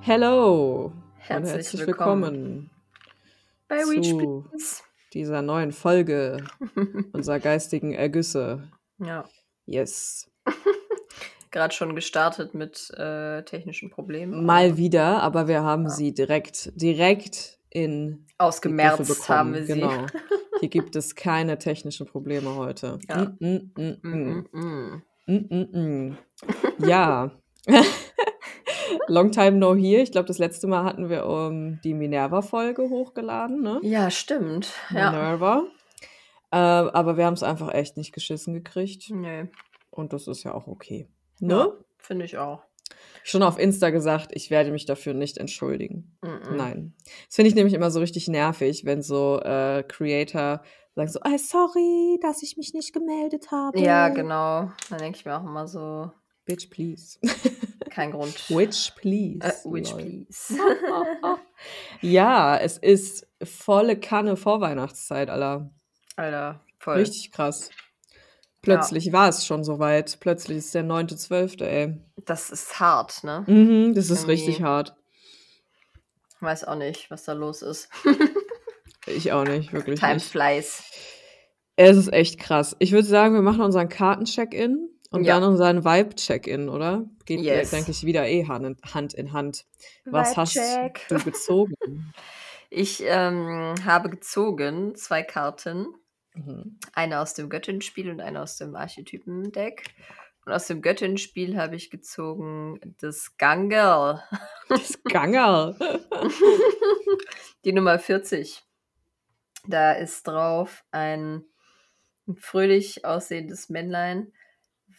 Hello Herzlich und herzlich willkommen. willkommen, Bei zu dieser neuen Folge unserer geistigen Ergüsse. ja, Yes. gerade schon gestartet mit äh, technischen Problemen. Mal wieder, aber wir haben sie direkt, direkt in Ausgemerzt haben wir sie. Genau. Hier gibt es keine technischen Probleme heute. Ja. Mm, mm, mm. Ja. Long time no here. Ich glaube, das letzte Mal hatten wir um, die Minerva-Folge hochgeladen, ne? Ja, stimmt. Ja. Minerva. Äh, aber wir haben es einfach echt nicht geschissen gekriegt. Nee. Und das ist ja auch okay. Ja, Ne? finde ich auch. Schon auf Insta gesagt, ich werde mich dafür nicht entschuldigen. Mm, mm. Nein. Das finde ich nämlich immer so richtig nervig, wenn so äh, Creator sagen so, ah, sorry, dass ich mich nicht gemeldet habe. Ja, genau. Dann denke ich mir auch immer so, Bitch, please. kein Grund. Witch, please. Äh, which Lol. please. ja, es ist volle Kanne Vorweihnachtszeit, aller. Alter, voll. Richtig krass. Plötzlich war es schon soweit. Plötzlich ist der 9.12., ey. Das ist hart, ne? Mhm, das ist Irgendwie. richtig hart. Weiß auch nicht, was da los ist. Ich auch nicht, wirklich Time nicht. flies. Es ist echt krass. Ich würde sagen, wir machen unseren Karten-Check-In und Ja. dann unseren Vibe-Check-In, oder? Geht Yes. jetzt eigentlich wieder eh Hand in Hand. Was hast du gezogen? Ich ähm, habe gezogen zwei Karten. Mhm. Eine aus dem Göttinnenspiel und eine aus dem Archetypen-Deck. Und aus dem Göttinnenspiel habe ich gezogen das Gangerl. Das Gangerl. Die Nummer 40. Da ist drauf ein fröhlich aussehendes Männlein,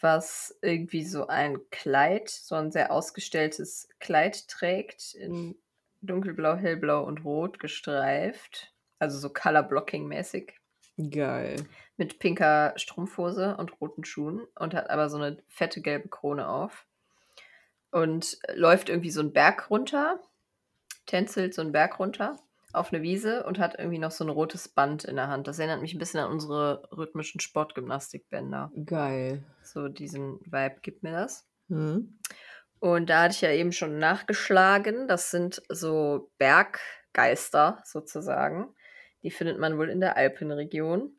was irgendwie so ein Kleid, so ein sehr ausgestelltes Kleid trägt, in dunkelblau, hellblau und rot gestreift. Also so Color-Blocking-mäßig. Geil. mit pinker Strumpfhose und roten Schuhen und hat aber so eine fette gelbe Krone auf. Und läuft irgendwie so einen Berg runter, tänzelt so einen Berg runter auf eine Wiese und hat irgendwie noch so ein rotes Band in der Hand. Das erinnert mich ein bisschen an unsere rhythmischen Sportgymnastikbänder. Geil. So diesen Vibe gibt mir das. Mhm. Und da hatte ich ja eben schon nachgeschlagen. Das sind so Berggeister sozusagen. Die findet man wohl in der Alpenregion.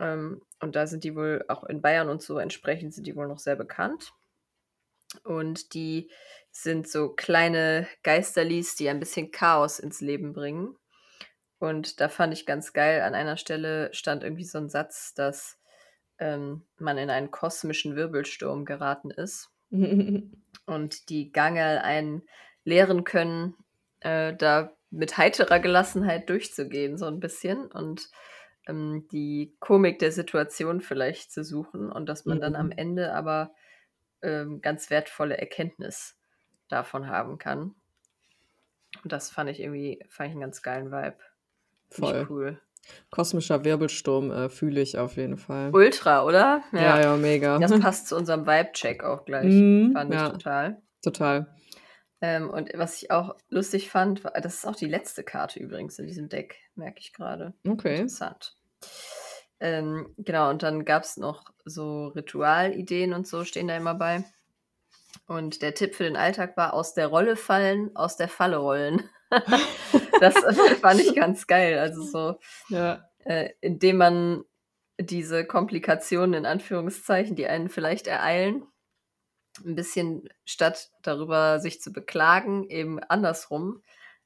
Ähm, und da sind die wohl auch in Bayern und so entsprechend sind die wohl noch sehr bekannt. Und die sind so kleine Geisterlis, die ein bisschen Chaos ins Leben bringen. Und da fand ich ganz geil, an einer Stelle stand irgendwie so ein Satz, dass ähm, man in einen kosmischen Wirbelsturm geraten ist und die Gangerl einen lehren können, äh, da mit heiterer Gelassenheit durchzugehen, so ein bisschen und ähm, die Komik der Situation vielleicht zu suchen und dass man dann am Mhm. Ende aber ähm, ganz wertvolle Erkenntnis davon haben kann. Und das fand ich irgendwie, fand ich einen ganz geilen Vibe. Finde Voll. ich cool. Kosmischer Wirbelsturm äh, fühle ich auf jeden Fall. Ultra, oder? Ja, ja, mega. Das passt zu unserem Vibe-Check auch gleich. Mhm, fand ich ja. total. Total. Ähm, und was ich auch lustig fand, war, das ist auch die letzte Karte übrigens in diesem Deck, merke ich gerade. Okay. Interessant. Ähm, genau, und dann gab es noch so Ritualideen und so, stehen da immer bei. Und der Tipp für den Alltag war, aus der Rolle fallen, aus der Falle rollen. das fand ich ganz geil. Also so, Ja. äh, indem man diese Komplikationen in Anführungszeichen, die einen vielleicht ereilen, ein bisschen statt darüber sich zu beklagen, eben andersrum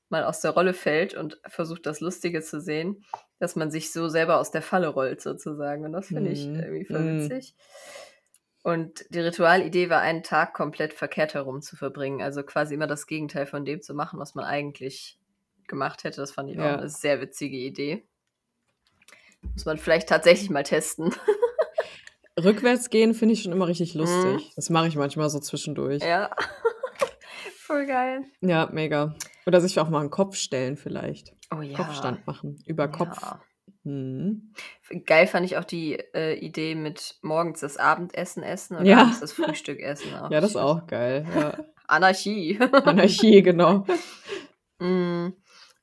mal aus der Rolle fällt und versucht das Lustige zu sehen, dass man sich so selber aus der Falle rollt sozusagen. Und das finde ich Mhm. irgendwie voll Mhm. witzig. Und die Ritualidee war, einen Tag komplett verkehrt herum zu verbringen. Also quasi immer das Gegenteil von dem zu machen, was man eigentlich gemacht hätte. Das fand ich Ja. auch eine sehr witzige Idee. Muss man vielleicht tatsächlich mal testen. Rückwärts gehen finde ich schon immer richtig Mhm. lustig. Das mache ich manchmal so zwischendurch. Ja. Voll geil. Ja, mega. Oder sich auch mal einen Kopf stellen vielleicht. Oh ja. Kopfstand machen. Über Kopf. Ja. Mhm. Geil fand ich auch die äh, Idee mit morgens das Abendessen essen und Ja. abends das Frühstück essen. Ja, das ist auch geil. Ja. Anarchie. Anarchie, genau. Mm,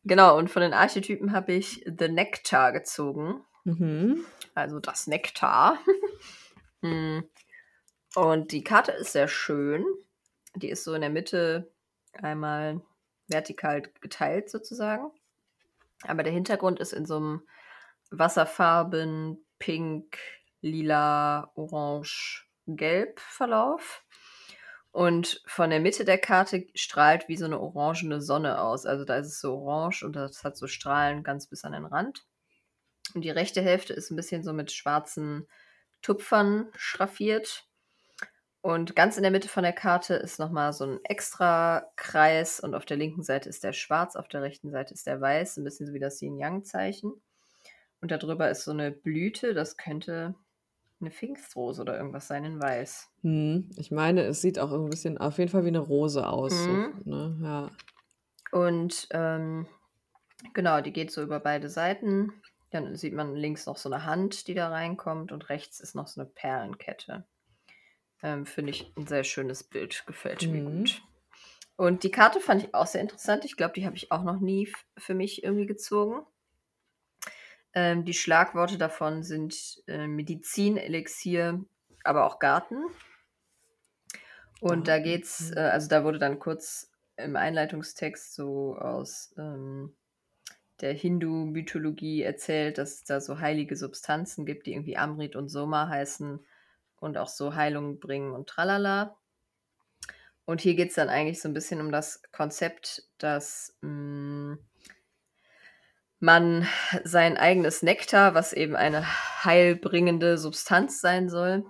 genau, und von den Archetypen habe ich The Nectar gezogen. Mhm. Also das Nektar. Mm, und die Karte ist sehr schön. Die ist so in der Mitte einmal vertikal geteilt sozusagen. Aber der Hintergrund ist in so einem Wasserfarben, pink, lila, orange, gelb Verlauf. Und von der Mitte der Karte strahlt wie so eine orangene Sonne aus. Also da ist es so orange und das hat so Strahlen ganz bis an den Rand. Und die rechte Hälfte ist ein bisschen so mit schwarzen Tupfern schraffiert. Und ganz in der Mitte von der Karte ist nochmal so ein extra Kreis und auf der linken Seite ist der schwarz, auf der rechten Seite ist der weiß, ein bisschen so wie das Yin-Yang-Zeichen. Und darüber ist so eine Blüte, das könnte eine Pfingstrose oder irgendwas sein in weiß. Hm, ich meine, es sieht auch ein bisschen auf jeden Fall wie eine Rose aus. Mhm. So, ne? ja. Und ähm, genau, die geht so über beide Seiten. Dann sieht man links noch so eine Hand, die da reinkommt und rechts ist noch so eine Perlenkette. Ähm, Finde ich ein sehr schönes Bild, gefällt mir Mhm. gut. Und die Karte fand ich auch sehr interessant. Ich glaube, die habe ich auch noch nie für mich irgendwie gezogen. Ähm, die Schlagworte davon sind äh, Medizin, Elixier, aber auch Garten. Und da Garten, geht's, mhm. äh, also da wurde dann kurz im Einleitungstext so aus ähm, der Hindu-Mythologie erzählt, dass es da so heilige Substanzen gibt, die irgendwie Amrit und Soma heißen und auch so Heilung bringen und tralala. Und hier geht es dann eigentlich so ein bisschen um das Konzept, dass mh, man sein eigenes Nektar, was eben eine heilbringende Substanz sein soll,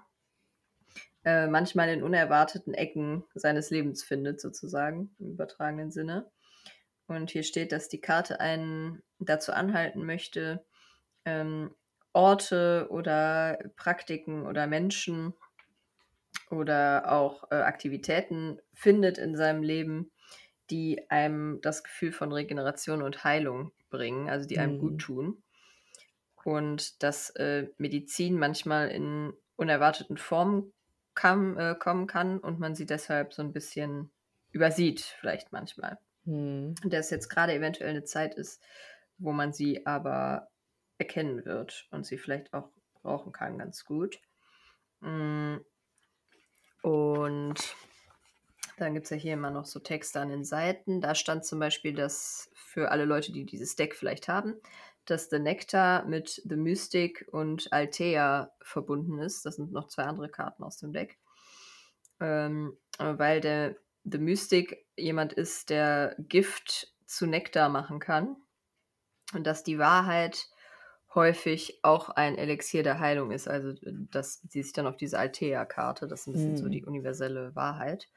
äh, manchmal in unerwarteten Ecken seines Lebens findet, sozusagen, im übertragenen Sinne. Und hier steht, dass die Karte einen dazu anhalten möchte, ähm, Orte oder Praktiken oder Menschen oder auch äh, Aktivitäten findet in seinem Leben, die einem das Gefühl von Regeneration und Heilung bringen, also die einem Mhm. gut tun. Und dass äh, Medizin manchmal in unerwarteten Formen kam, äh, kommen kann und man sie deshalb so ein bisschen übersieht, vielleicht manchmal. Hm. Dass jetzt gerade eventuell eine Zeit ist, wo man sie aber erkennen wird und sie vielleicht auch brauchen kann, ganz gut. Mm, Und dann gibt es ja hier immer noch so Texte an den Seiten. Da stand zum Beispiel, dass für alle Leute, die dieses Deck vielleicht haben, dass The Nectar mit The Mystic und Altea verbunden ist. Das sind noch zwei andere Karten aus dem Deck. Ähm, weil der The Mystic jemand ist, der Gift zu Nektar machen kann. Und dass die Wahrheit häufig auch ein Elixier der Heilung ist. Also das bezieht sich dann auf diese Altea-Karte. Das ist ein bisschen so Hm. die universelle Wahrheit.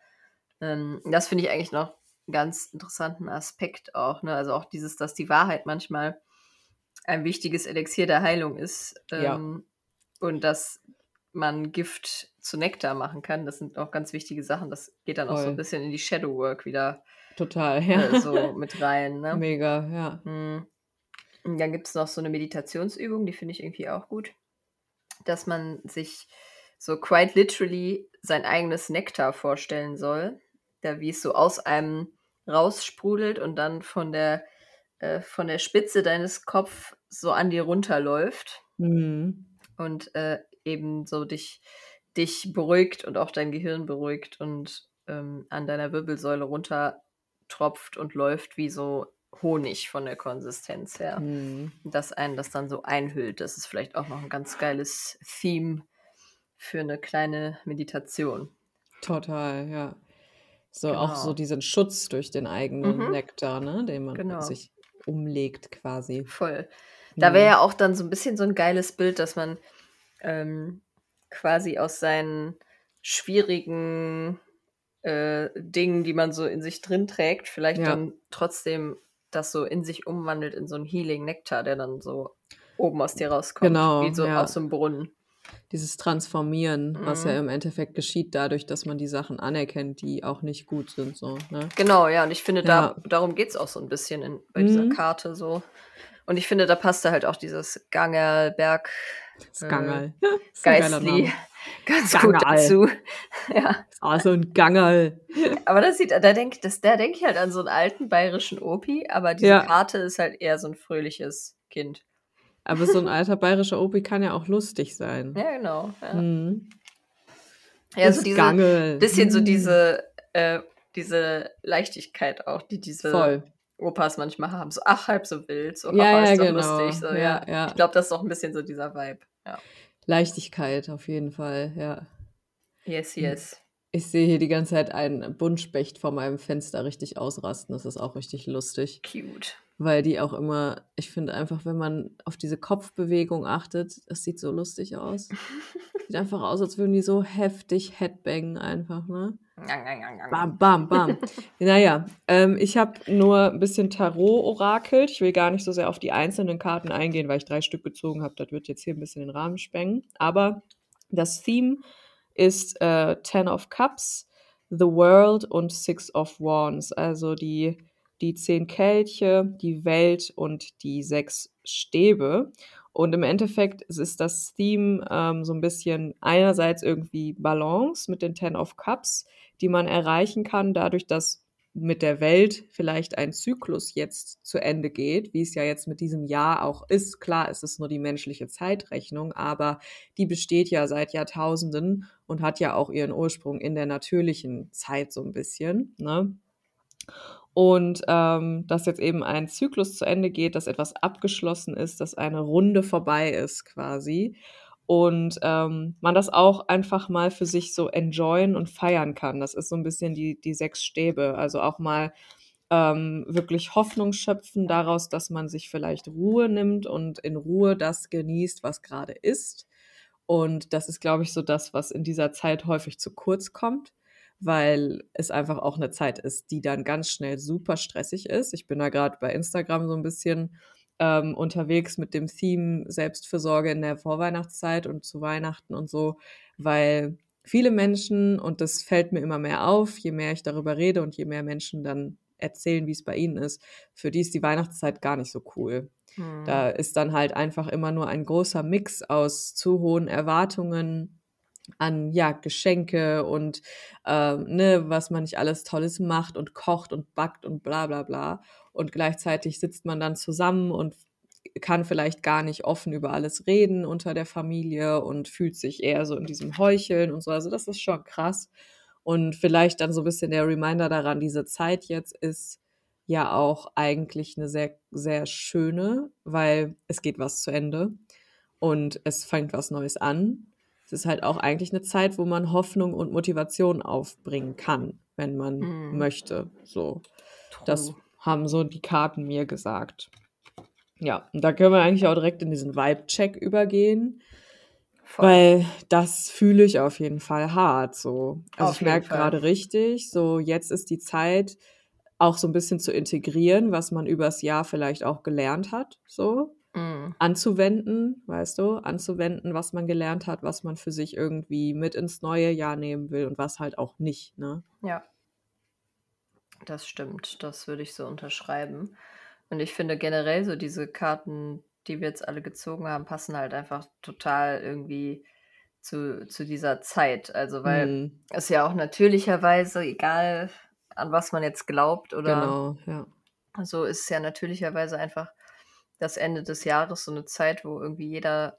Ähm, das finde ich eigentlich noch einen ganz interessanten Aspekt auch. Ne? Also auch dieses, dass die Wahrheit manchmal ein wichtiges Elixier der Heilung ist. Ja. Ähm, Und dass man Gift zu Nektar machen kann. Das sind auch ganz wichtige Sachen. Das geht dann auch so Voll. ein bisschen in die Shadow Work wieder Total, ja. äh, so mit rein. Ne? Mega, ja. Mm. Und dann gibt es noch so eine Meditationsübung, die finde ich irgendwie auch gut, dass man sich so quite literally sein eigenes Nektar vorstellen soll, da wie es so aus einem raussprudelt und dann von der, äh, von der Spitze deines Kopf so an dir runterläuft Mhm. und äh, eben so dich, dich beruhigt und auch dein Gehirn beruhigt und ähm, an deiner Wirbelsäule runtertropft und läuft wie so Honig von der Konsistenz her. Mhm. Dass einen das dann so einhüllt. Das ist vielleicht auch noch ein ganz geiles Theme für eine kleine Meditation. Total, ja. So auch so Genau. diesen Schutz durch den eigenen Mhm. Nektar, ne, den man Genau. sich umlegt quasi. Voll. Da Mhm. wäre ja auch dann so ein bisschen so ein geiles Bild, dass man ähm, quasi aus seinen schwierigen äh, Dingen, die man so in sich drin trägt, vielleicht Ja. dann trotzdem das so in sich umwandelt in so einen Healing Nektar, der dann so oben aus dir rauskommt, Genau, wie so ja. aus einem Brunnen. Dieses Transformieren, was ja Mhm. im Endeffekt geschieht dadurch, dass man die Sachen anerkennt, die auch nicht gut sind, so, ne? Genau, ja, und ich finde, Ja. da, darum geht es auch so ein bisschen in, bei dieser Mhm. Karte so. Und ich finde, da passte halt auch dieses Gangerberg. Das Gangerl. Äh, Geistli ganz Gangerl. gut dazu. ja. Ah, so ein Gangerl. Aber das sieht, da denke das, da denk ich halt an so einen alten bayerischen Opi, aber diese Ja. Karte ist halt eher so ein fröhliches Kind. Aber so ein alter bayerischer Opi kann ja auch lustig sein. Ja, genau. Ja, Mhm. ja so diese, bisschen so Mhm. diese, äh, diese Leichtigkeit auch, die diese Voll. Opas manchmal haben. So, ach, halb so wild, so, Ja, ja, ist doch genau. lustig. So, Ja, ja, ja. Ich glaube, das ist auch ein bisschen so dieser Vibe. Ja. Leichtigkeit auf jeden Fall, ja. Yes, yes. Ich sehe hier die ganze Zeit einen Buntspecht vor meinem Fenster richtig ausrasten. Das ist auch richtig lustig. Cute. Weil die auch immer, ich finde einfach, wenn man auf diese Kopfbewegung achtet, das sieht so lustig aus. Sieht einfach aus, als würden die so heftig headbangen einfach, ne? Bam, bam, bam. naja, ähm, ich habe nur ein bisschen Tarot orakelt. Ich will gar nicht so sehr auf die einzelnen Karten eingehen, weil ich drei Stück gezogen habe. Das wird jetzt hier ein bisschen den Rahmen sprengen. Aber das Theme ist äh, Ten of Cups, The World und Six of Wands. Also die, die zehn Kelche, die Welt und die sechs Stäbe. Und im Endeffekt ist das Theme ähm, so ein bisschen einerseits irgendwie Balance mit den Ten of Cups, die man erreichen kann, dadurch, dass mit der Welt vielleicht ein Zyklus jetzt zu Ende geht, wie es ja jetzt mit diesem Jahr auch ist. Klar, es ist nur die menschliche Zeitrechnung, aber die besteht ja seit Jahrtausenden und hat ja auch ihren Ursprung in der natürlichen Zeit so ein bisschen. Ne? Und ähm, dass jetzt eben ein Zyklus zu Ende geht, dass etwas abgeschlossen ist, dass eine Runde vorbei ist quasi. Und ähm, man das auch einfach mal für sich so enjoyen und feiern kann. Das ist so ein bisschen die, die sechs Stäbe. Also auch mal ähm, wirklich Hoffnung schöpfen daraus, dass man sich vielleicht Ruhe nimmt und in Ruhe das genießt, was gerade ist. Und das ist, glaube ich, so das, was in dieser Zeit häufig zu kurz kommt, weil es einfach auch eine Zeit ist, die dann ganz schnell super stressig ist. Ich bin da gerade bei Instagram so ein bisschen ähm, unterwegs mit dem Theme Selbstfürsorge in der Vorweihnachtszeit und zu Weihnachten und so, weil viele Menschen, und das fällt mir immer mehr auf, je mehr ich darüber rede und je mehr Menschen dann erzählen, wie es bei ihnen ist, für die ist die Weihnachtszeit gar nicht so cool. Hm. Da ist dann halt einfach immer nur ein großer Mix aus zu hohen Erwartungen an ja Geschenke und ähm, ne, was man nicht alles Tolles macht und kocht und backt und bla bla bla. Und gleichzeitig sitzt man dann zusammen und kann vielleicht gar nicht offen über alles reden unter der Familie und fühlt sich eher so in diesem Heucheln und so. Also das ist schon krass. Und vielleicht dann so ein bisschen der Reminder daran, diese Zeit jetzt ist ja auch eigentlich eine sehr, sehr schöne, weil es geht was zu Ende und es fängt was Neues an. Es ist halt auch eigentlich eine Zeit, wo man Hoffnung und Motivation aufbringen kann, wenn man Mhm. möchte. So, das True. haben so die Karten mir gesagt. Ja, und da können wir eigentlich auch direkt in diesen Vibe-Check übergehen, Voll. weil das fühle ich auf jeden Fall hart. So, also Auf ich merke gerade richtig, so jetzt ist die Zeit, auch so ein bisschen zu integrieren, was man übers Jahr vielleicht auch gelernt hat, so Mm. anzuwenden, weißt du, anzuwenden, was man gelernt hat, was man für sich irgendwie mit ins neue Jahr nehmen will und was halt auch nicht, ne? Ja. Das stimmt. Das würde ich so unterschreiben. Und ich finde generell so diese Karten, die wir jetzt alle gezogen haben, passen halt einfach total irgendwie zu, zu dieser Zeit. Also, weil Hm, es ja auch natürlicherweise, egal an was man jetzt glaubt oder genau, ja. so, ist es ja natürlicherweise einfach das Ende des Jahres so eine Zeit, wo irgendwie jeder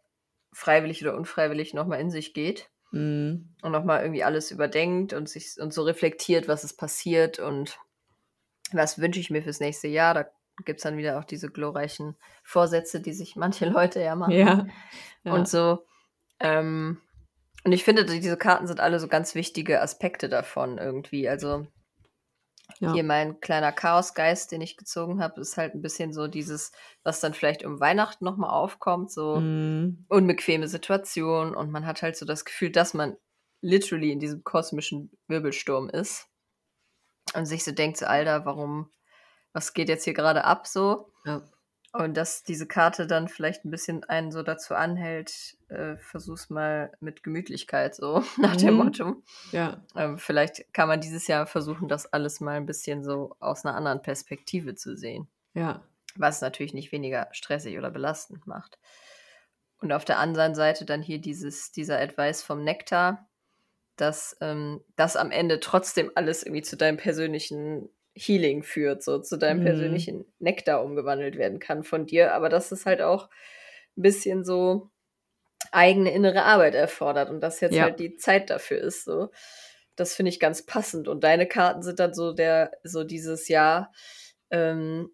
freiwillig oder unfreiwillig nochmal in sich geht Hm, und nochmal irgendwie alles überdenkt und sich und so reflektiert, was ist passiert und was wünsche ich mir fürs nächste Jahr. Da gibt es dann wieder auch diese glorreichen Vorsätze, die sich manche Leute ja machen. ja, ja. Und so. Ähm, und ich finde, diese Karten sind alle so ganz wichtige Aspekte davon irgendwie. Also ja. hier mein kleiner Chaosgeist, den ich gezogen habe, ist halt ein bisschen so dieses, was dann vielleicht um Weihnachten nochmal aufkommt, so Hm, unbequeme Situation und man hat halt so das Gefühl, dass man literally in diesem kosmischen Wirbelsturm ist und sich so denkt, so, Alter, warum, was geht jetzt hier gerade ab so? ja. Und dass diese Karte dann vielleicht ein bisschen einen so dazu anhält, äh, versuch's mal mit Gemütlichkeit, so nach dem Mhm. Motto. Ja, Ähm, vielleicht kann man dieses Jahr versuchen, das alles mal ein bisschen so aus einer anderen Perspektive zu sehen. ja. was natürlich nicht weniger stressig oder belastend macht. Und auf der anderen Seite dann hier dieses, dieser Advice vom Nektar, dass ähm, das am Ende trotzdem alles irgendwie zu deinem persönlichen Healing führt, so zu deinem mhm. persönlichen Nektar umgewandelt werden kann von dir, aber dass es halt auch ein bisschen so eigene innere Arbeit erfordert und dass jetzt ja. halt die Zeit dafür ist, so. Das finde ich ganz passend. Und deine Karten sind dann so der, so dieses Jahr, ähm,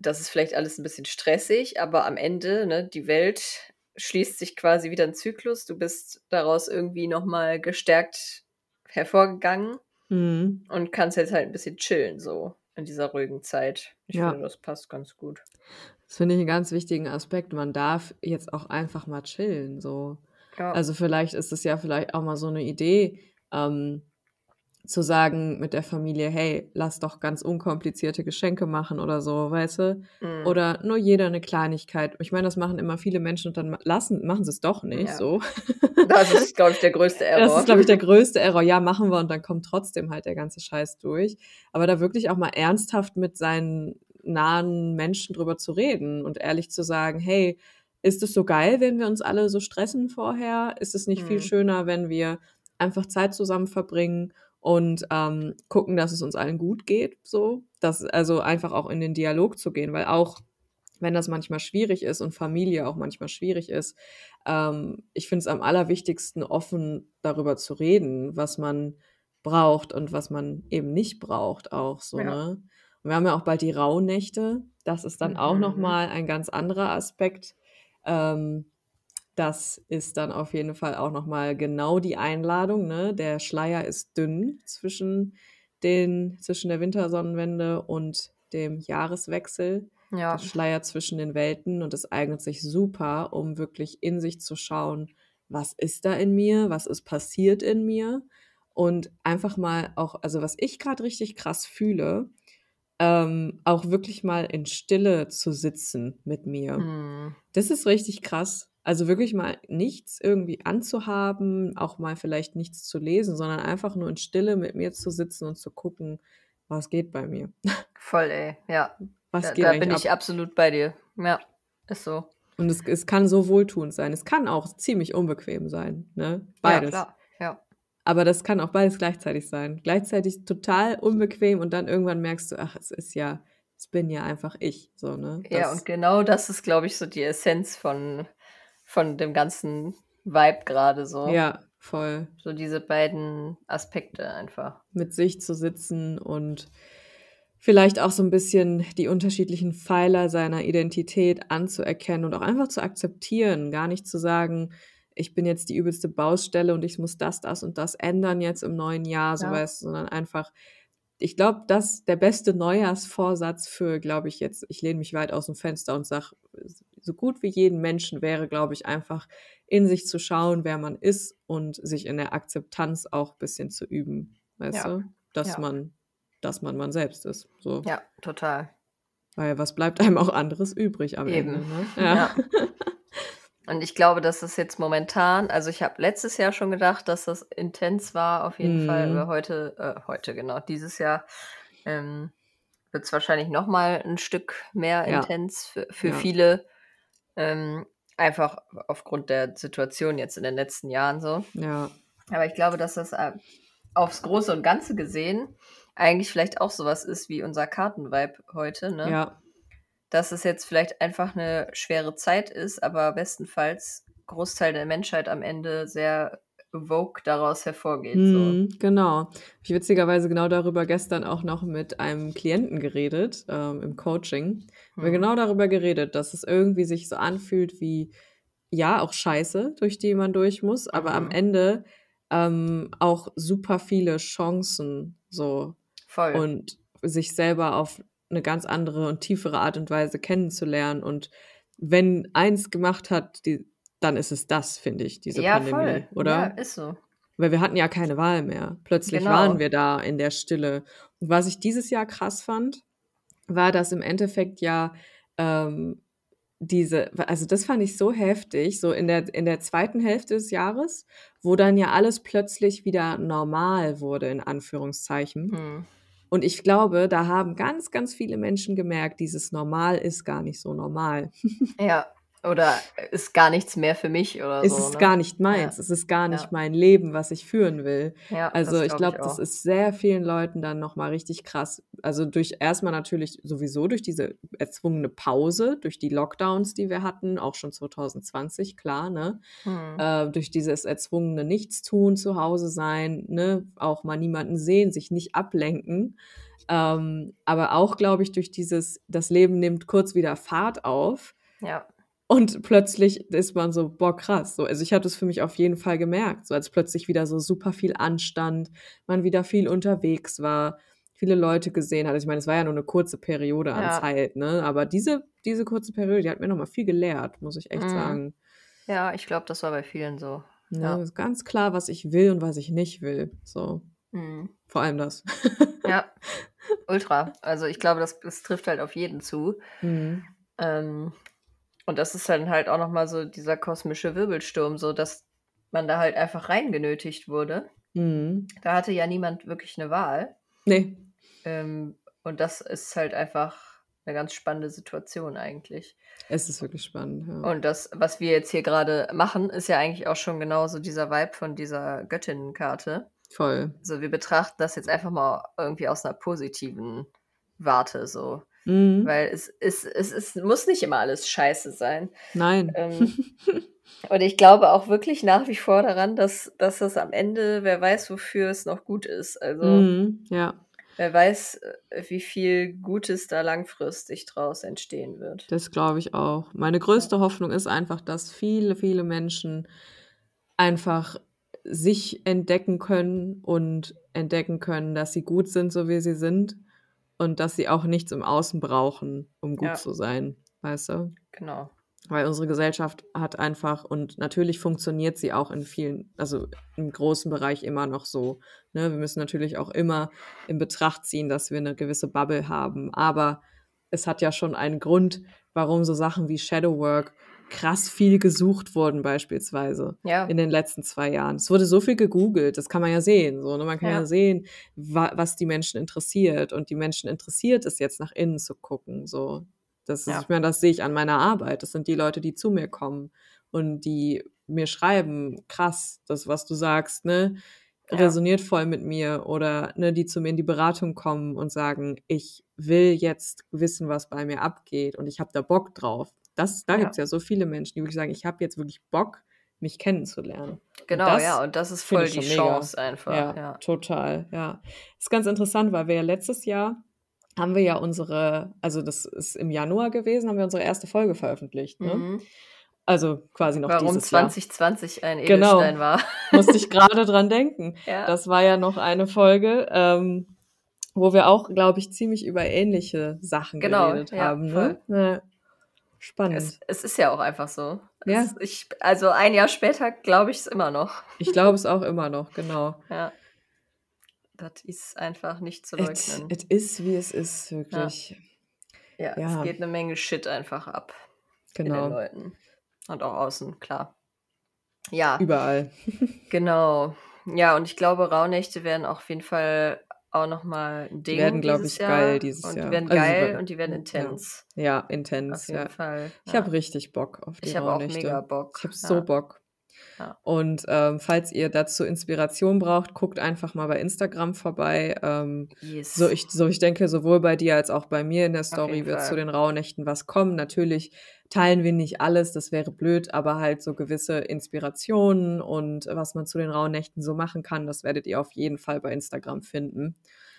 das ist vielleicht alles ein bisschen stressig, aber am Ende, ne, die Welt schließt sich quasi wieder ein Zyklus. Du bist daraus irgendwie nochmal gestärkt hervorgegangen mhm. und kannst jetzt halt ein bisschen chillen, so in dieser ruhigen Zeit. Ich ja. finde, das passt ganz gut. Das finde ich einen ganz wichtigen Aspekt. Man darf jetzt auch einfach mal chillen, so. Ja. Also vielleicht ist es ja vielleicht auch mal so eine Idee, ähm, zu sagen mit der Familie, hey, lass doch ganz unkomplizierte Geschenke machen oder so, weißt du? Mm. Oder nur jeder eine Kleinigkeit. Ich meine, das machen immer viele Menschen und dann lassen, machen sie es doch nicht ja. so. Das ist, glaube ich, der größte Error. Das ist, glaube ich, der größte Error. Ja, machen wir und dann kommt trotzdem halt der ganze Scheiß durch. Aber da wirklich auch mal ernsthaft mit seinen nahen Menschen drüber zu reden und ehrlich zu sagen, hey, ist es so geil, wenn wir uns alle so stressen vorher? Ist es nicht mm. viel schöner, wenn wir einfach Zeit zusammen verbringen und ähm, gucken, dass es uns allen gut geht, so. Das, also einfach auch in den Dialog zu gehen, weil auch wenn das manchmal schwierig ist und Familie auch manchmal schwierig ist, ähm, ich finde es am allerwichtigsten, offen darüber zu reden, was man braucht und was man eben nicht braucht, auch so, ja. ne? Und wir haben ja auch bald die Rauhnächte. Das ist dann mhm. auch nochmal ein ganz anderer Aspekt. Ähm, das ist dann auf jeden Fall auch nochmal genau die Einladung. Ne? Der Schleier ist dünn zwischen, den, zwischen der Wintersonnenwende und dem Jahreswechsel. Ja. Der Schleier zwischen den Welten und es eignet sich super, um wirklich in sich zu schauen, was ist da in mir, was ist passiert in mir und einfach mal auch, also was ich gerade richtig krass fühle, ähm, auch wirklich mal in Stille zu sitzen mit mir. Mm. Das ist richtig krass. Also wirklich mal nichts irgendwie anzuhaben, auch mal vielleicht nichts zu lesen, sondern einfach nur in Stille mit mir zu sitzen und zu gucken, was geht bei mir. Voll, ey, ja. Was da, geht da bin ab? ich absolut bei dir. Ja, ist so. Und es, es kann so wohltuend sein. Es kann auch ziemlich unbequem sein, ne? Beides. Ja, klar. Ja. Aber das kann auch beides gleichzeitig sein. Gleichzeitig total unbequem und dann irgendwann merkst du, ach, es ist ja, es bin ja einfach ich, so, ne? Das, ja, und genau das ist, glaube ich, so die Essenz von von dem ganzen Vibe gerade so. Ja, voll. So diese beiden Aspekte einfach. Mit sich zu sitzen und vielleicht auch so ein bisschen die unterschiedlichen Pfeiler seiner Identität anzuerkennen und auch einfach zu akzeptieren, gar nicht zu sagen, ich bin jetzt die übelste Baustelle und ich muss das, das und das ändern jetzt im neuen Jahr, so ja. weißt, sondern einfach ich glaube, dass der beste Neujahrsvorsatz für, glaube ich, jetzt, ich lehne mich weit aus dem Fenster und sage, so gut wie jeden Menschen wäre, glaube ich, einfach in sich zu schauen, wer man ist und sich in der Akzeptanz auch ein bisschen zu üben. Weißt ja. du? Dass ja. man, dass man man selbst ist. So. Ja, total. Weil was bleibt einem auch anderes übrig am Eben. Ende? Ne? Ja. ja. Und ich glaube, dass das jetzt momentan, also ich habe letztes Jahr schon gedacht, dass das intens war, auf jeden mm. Fall. Aber heute, äh, heute genau, dieses Jahr ähm, wird es wahrscheinlich noch mal ein Stück mehr ja. intens für, für ja. viele. Ähm, einfach aufgrund der Situation jetzt in den letzten Jahren so. Ja. Aber ich glaube, dass das äh, aufs Große und Ganze gesehen eigentlich vielleicht auch sowas ist wie unser Kartenvibe heute, ne? Ja dass es jetzt vielleicht einfach eine schwere Zeit ist, aber bestenfalls Großteil der Menschheit am Ende sehr Vogue daraus hervorgeht. So. Mm, genau. Ich witzigerweise genau darüber gestern auch noch mit einem Klienten geredet ähm, im Coaching. Hm. Wir genau darüber geredet, dass es irgendwie sich so anfühlt wie ja auch Scheiße, durch die man durch muss, aber mhm. am Ende ähm, auch super viele Chancen so Voll. und sich selber auf eine ganz andere und tiefere Art und Weise kennenzulernen. Und wenn eins gemacht hat, die, dann ist es das, finde ich, diese ja, Pandemie, voll. oder? Ja, ist so. Weil wir hatten ja keine Wahl mehr. Plötzlich genau. waren wir da in der Stille. Und was ich dieses Jahr krass fand, war, dass im Endeffekt ja ähm, diese, also das fand ich so heftig, so in der, in der zweiten Hälfte des Jahres, wo dann ja alles plötzlich wieder normal wurde, in Anführungszeichen. Hm Und ich glaube, da haben ganz, ganz viele Menschen gemerkt, dieses Normal ist gar nicht so normal. Ja, oder ist gar nichts mehr für mich oder Es so, ist ne? gar nicht Ja. meins. Es ist gar nicht Ja. mein Leben, was ich führen will. Ja, Also das ich glaube das ist sehr vielen Leuten dann nochmal richtig krass. Also durch erstmal natürlich sowieso durch diese erzwungene Pause, durch die Lockdowns, die wir hatten, auch schon 2020, klar, ne? Mhm. Äh, durch dieses erzwungene Nichtstun, zu Hause sein, ne? Auch mal niemanden sehen, sich nicht ablenken. Ähm, aber auch, glaube ich, durch dieses, das Leben nimmt kurz wieder Fahrt auf. Ja. Und plötzlich ist man so, boah, krass. So, also ich habe das für mich auf jeden Fall gemerkt, so als plötzlich wieder so super viel anstand, man wieder viel unterwegs war, viele Leute gesehen hat. Also ich meine, es war ja nur eine kurze Periode an Ja. Zeit, ne? Aber diese, diese kurze Periode, die hat mir nochmal viel gelehrt, muss ich echt Mhm. sagen. Ja, ich glaube, das war bei vielen so. Ne? Ja. Ist ganz klar, was ich will und was ich nicht will. So, Mhm. vor allem das. Ja, ultra. Also ich glaube, das, das trifft halt auf jeden zu. Mhm. Ähm, und das ist dann halt auch nochmal so dieser kosmische Wirbelsturm, so dass man da halt einfach reingenötigt wurde. Mhm. Da hatte ja niemand wirklich eine Wahl. Nee, Ähm, und das ist halt einfach eine ganz spannende Situation eigentlich. es ist wirklich spannend. Ja. Und das, was wir jetzt hier gerade machen, ist ja eigentlich auch schon genauso dieser Vibe von dieser Göttinnenkarte. Voll. Also wir betrachten das jetzt einfach mal irgendwie aus einer positiven Warte so. Mhm. Weil es, es, es, es muss nicht immer alles scheiße sein. Nein. Ähm, und ich glaube auch wirklich nach wie vor daran, dass, dass das am Ende, wer weiß, wofür es noch gut ist. Also Mhm. Ja. wer weiß, wie viel Gutes da langfristig draus entstehen wird. Das glaube ich auch. Meine größte Hoffnung ist einfach, dass viele, viele Menschen einfach sich entdecken können und entdecken können, dass sie gut sind, so wie sie sind und dass sie auch nichts im Außen brauchen, um gut Ja. zu sein, weißt du? Genau. Weil unsere Gesellschaft hat einfach, und natürlich funktioniert sie auch in vielen, also im großen Bereich immer noch so. Ne? Wir müssen natürlich auch immer in Betracht ziehen, dass wir eine gewisse Bubble haben. Aber es hat ja schon einen Grund, warum so Sachen wie Shadowwork krass viel gesucht wurden, beispielsweise Ja. in den letzten zwei Jahren. Es wurde so viel gegoogelt, das kann man ja sehen. So, ne? Man kann ja, Ja. sehen, wa was die Menschen interessiert. Und die Menschen interessiert es jetzt nach innen zu gucken. So. Das ist, Ja. ich meine, das sehe ich an meiner Arbeit. Das sind die Leute, die zu mir kommen und die mir schreiben, krass, das, was du sagst, ne, resoniert voll mit mir. Oder ne, die zu mir in die Beratung kommen und sagen, ich will jetzt wissen, was bei mir abgeht und ich habe da Bock drauf. Das, da Ja. gibt es ja so viele Menschen, die wirklich sagen, ich habe jetzt wirklich Bock, mich kennenzulernen. Genau, das ja. Und das ist voll die schon mega. Chance einfach. Ja, Ja. total, ja. Ist ganz interessant, weil wir ja letztes Jahr haben wir ja unsere, also das ist im Januar gewesen, haben wir unsere erste Folge veröffentlicht, ne? Mhm. Also quasi noch Warum dieses Jahr. 2020 ein Genau. Edelstein war. Musste ich gerade dran denken. Ja. Das war ja noch eine Folge, ähm, wo wir auch, glaube ich, ziemlich über ähnliche Sachen Genau, geredet ja, haben. Ne? Ja. Spannend. Es, es ist ja auch einfach so. Ja. Es ich, also ein Jahr später glaube ich es immer noch. Ich glaube es auch immer noch, genau. Ja. Das ist einfach nicht zu leugnen. es ist, wie es ist, wirklich. ja, ja. es geht eine Menge Shit einfach ab in den Genau. Leuten. Und auch außen, klar. Ja, Überall. genau. Ja, und ich glaube, Rauhnächte werden auch auf jeden Fall auch nochmal ein Ding. werden, glaub dieses ich, Jahr. geil dieses und Jahr. Die werden Also geil werden- und die werden ja. intens. Ja, Auf intens, jeden ja. Fall. Ich ja. habe richtig Bock auf die Ich habe auch mega Bock. Ich habe ja. so Bock. Ja. Und ähm, falls ihr dazu Inspiration braucht, guckt einfach mal bei Instagram vorbei. Ähm, Yes. so, ich, so ich denke, sowohl bei dir als auch bei mir in der Story wird Fall. zu den Rauhnächten was kommen. Natürlich teilen wir nicht alles, das wäre blöd, aber halt so gewisse Inspirationen und was man zu den Rauhnächten so machen kann, das werdet ihr auf jeden Fall bei Instagram finden.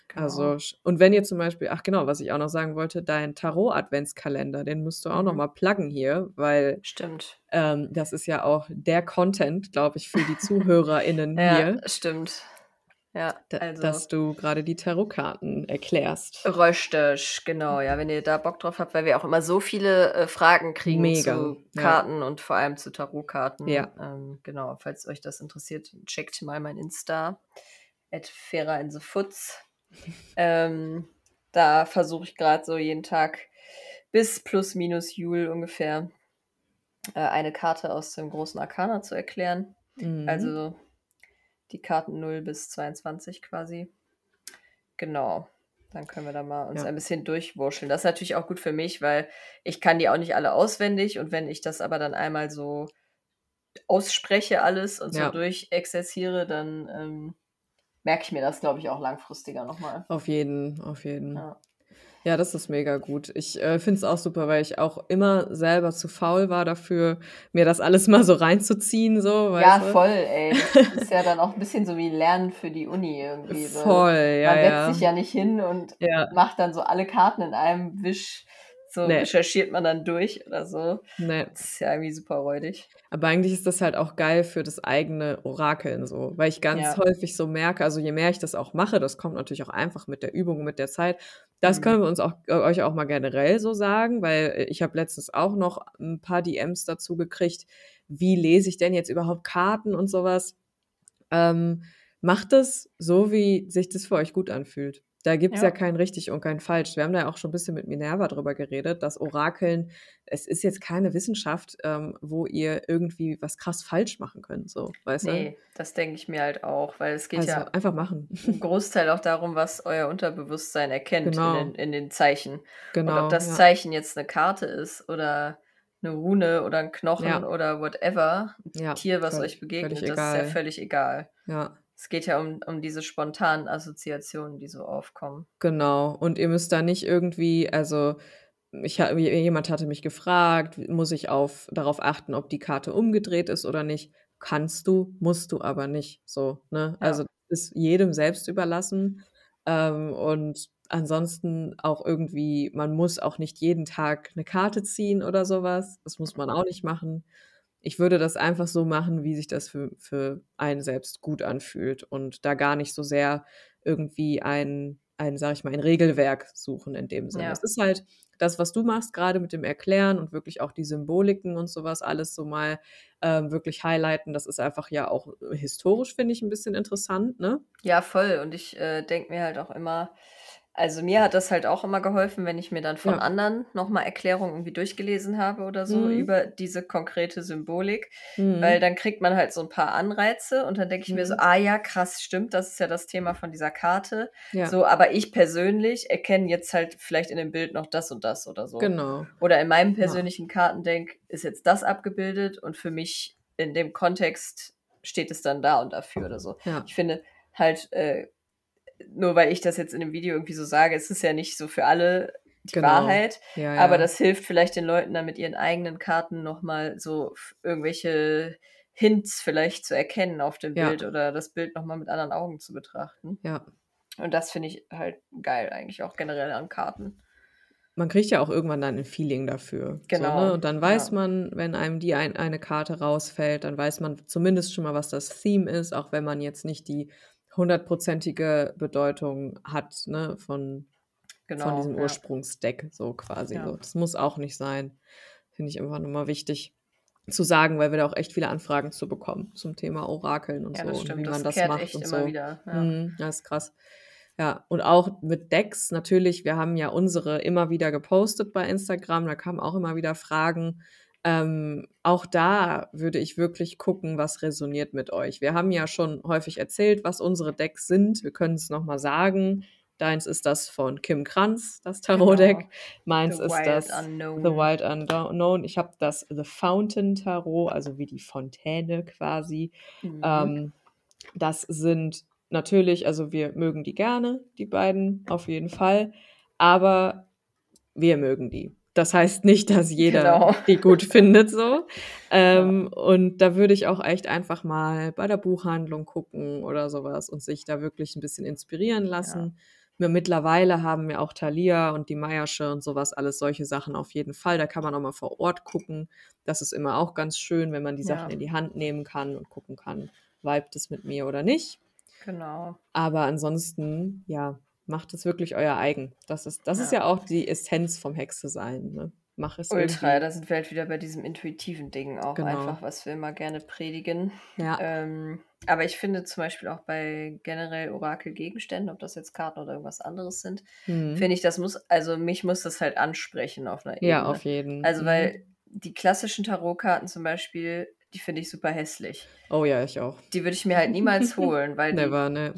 Genau. Also, und wenn ihr zum Beispiel, ach genau, was ich auch noch sagen wollte, dein Tarot-Adventskalender, den musst du auch Mhm. noch mal pluggen hier, weil Stimmt. ähm, das ist ja auch der Content, glaube ich, für die ZuhörerInnen Ja, hier, stimmt. Ja, also. dass du gerade die Tarotkarten erklärst. Röstisch, genau, ja, wenn ihr da Bock drauf habt, weil wir auch immer so viele äh, Fragen kriegen Mega, zu ja. Karten und vor allem zu Tarotkarten. Ja. Ähm, genau, falls euch das interessiert, checkt mal mein Insta, at Fera in the Foots. Ähm, da versuche ich gerade so jeden Tag bis plus minus Jul ungefähr äh, eine Karte aus dem großen Arkana zu erklären. Mhm. Also die Karten 0 bis 22 quasi. Genau. Dann können wir da mal uns ja. ein bisschen durchwurscheln. Das ist natürlich auch gut für mich, weil ich kann die auch nicht alle auswendig und wenn ich das aber dann einmal so ausspreche alles und ja. so durchexerziere, dann ähm, merke ich mir das, glaube ich, auch langfristiger nochmal. Auf jeden, auf jeden. Ja. Ja, das ist mega gut. Ich äh, finde es auch super, weil ich auch immer selber zu faul war dafür, mir das alles mal so reinzuziehen. So, ja, du? voll, ey. Das ist ja dann auch ein bisschen so wie Lernen für die Uni irgendwie. So. Voll, ja. Man setzt ja. sich ja nicht hin und ja. macht dann so alle Karten in einem Wisch so nee. recherchiert man dann durch oder so. Nee. Das ist ja irgendwie super räudig. Aber eigentlich ist das halt auch geil für das eigene Orakeln so, weil ich ganz ja. häufig so merke, also je mehr ich das auch mache, das kommt natürlich auch einfach mit der Übung, mit der Zeit. Das mhm. können wir uns auch äh, euch auch mal generell so sagen, weil ich habe letztens auch noch ein paar DMs dazu gekriegt, wie lese ich denn jetzt überhaupt Karten und sowas. Ähm, macht es so, wie sich das für euch gut anfühlt. Da gibt es ja. ja kein richtig und kein falsch. Wir haben da ja auch schon ein bisschen mit Minerva drüber geredet, dass Orakeln, es ist jetzt keine Wissenschaft, ähm, wo ihr irgendwie was krass falsch machen könnt. So, weißt nee, du? das denke ich mir halt auch, weil es geht also ja einfach machen. Ein Großteil auch darum, was euer Unterbewusstsein erkennt genau. in, den, in, den, Zeichen. Genau. Und ob das ja. Zeichen jetzt eine Karte ist oder eine Rune oder ein Knochen ja. oder whatever, ein ja, Tier, was völlig, euch begegnet, das ist ja völlig egal. Ja. Es geht ja um, um diese spontanen Assoziationen, die so aufkommen. Genau. Und ihr müsst da nicht irgendwie, also ich, jemand hatte mich gefragt, muss ich auf, darauf achten, ob die Karte umgedreht ist oder nicht. Kannst du, musst du aber nicht. So, ne? Ja. Also ist jedem selbst überlassen. Ähm, und ansonsten auch irgendwie, man muss auch nicht jeden Tag eine Karte ziehen oder sowas. Das muss man auch nicht machen ich würde das einfach so machen, wie sich das für, für einen selbst gut anfühlt und da gar nicht so sehr irgendwie ein, ein, sag ich mal, ein Regelwerk suchen in dem Sinne. Ja. Es ist halt das, was du machst, gerade mit dem Erklären und wirklich auch die Symboliken und sowas alles so mal ähm, wirklich highlighten. Das ist einfach ja auch historisch, finde ich, ein bisschen interessant, ne? Ja, voll. Und ich äh, denke mir halt auch immer, also mir hat das halt auch immer geholfen, wenn ich mir dann von ja. anderen nochmal Erklärungen irgendwie durchgelesen habe oder so mhm. über diese konkrete Symbolik, mhm. weil dann kriegt man halt so ein paar Anreize und dann denke ich mhm. mir so, mhm. ah ja, krass, stimmt, das ist ja das Thema von dieser Karte. Ja. So, aber ich persönlich erkenne jetzt halt vielleicht in dem Bild noch das und das oder so. Genau. Oder in meinem persönlichen ja. Kartendenk ist jetzt das abgebildet und für mich in dem Kontext steht es dann da und dafür oder so. Ja. Ich finde halt äh, nur weil ich das jetzt in dem Video irgendwie so sage, es ist ja nicht so für alle die genau. Wahrheit. Ja, ja. Aber das hilft vielleicht den Leuten dann mit ihren eigenen Karten nochmal so irgendwelche Hints vielleicht zu erkennen auf dem ja. Bild oder das Bild nochmal mit anderen Augen zu betrachten. Ja. Und das finde ich halt geil eigentlich auch generell an Karten. Man kriegt ja auch irgendwann dann ein Feeling dafür. Genau. So, ne? Und dann weiß man, wenn einem die ein, eine Karte rausfällt, dann weiß man zumindest schon mal, was das Theme ist, auch wenn man jetzt nicht die hundertprozentige Bedeutung hat, ne, von, genau, von diesem ja. Ursprungsdeck, so quasi. Ja. So. Das muss auch nicht sein. Finde ich einfach nochmal wichtig zu sagen, weil wir da auch echt viele Anfragen zu bekommen zum Thema Orakeln und ja, so. Das stimmt. Und wie man das, das macht und so. Wieder, ja. Mhm, das ist krass. Ja, und auch mit Decks natürlich, wir haben ja unsere immer wieder gepostet bei Instagram, da kamen auch immer wieder Fragen ähm, auch da würde ich wirklich gucken, was resoniert mit euch. Wir haben ja schon häufig erzählt, was unsere Decks sind. Wir können es nochmal sagen. Deins ist das von Kim Kranz, das Tarot-Deck. Genau. Meins The ist das Unknown. The Wild Unknown. Ich habe das The Fountain Tarot, also wie die Fontäne quasi. Mhm. Ähm, das sind natürlich, also wir mögen die gerne, die beiden, auf jeden Fall. Aber wir mögen die. Das heißt nicht, dass jeder genau. die gut findet so. Ähm, ja. Und da würde ich auch echt einfach mal bei der Buchhandlung gucken oder sowas und sich da wirklich ein bisschen inspirieren lassen. Ja. Mittlerweile haben wir auch Thalia und die Meiersche und sowas, alles solche Sachen auf jeden Fall. Da kann man auch mal vor Ort gucken. Das ist immer auch ganz schön, wenn man die Sachen ja. in die Hand nehmen kann und gucken kann, vibet es mit mir oder nicht. Genau. Aber ansonsten, ja, macht es wirklich euer eigen. Das ist, das ja. ist ja auch die Essenz vom Hexe sein. Ne? Mach es Ultra, irgendwie. da sind wir halt wieder bei diesem intuitiven Ding auch genau. einfach, was wir immer gerne predigen. Ja. Ähm, aber ich finde zum Beispiel auch bei generell Orakelgegenständen, ob das jetzt Karten oder irgendwas anderes sind, mhm. finde ich, das muss, also mich muss das halt ansprechen auf einer Ebene. Ja, auf jeden. Also, mhm. weil die klassischen Tarotkarten zum Beispiel, die finde ich super hässlich. Oh ja, ich auch. Die würde ich mir halt niemals holen, weil Never, die, ne.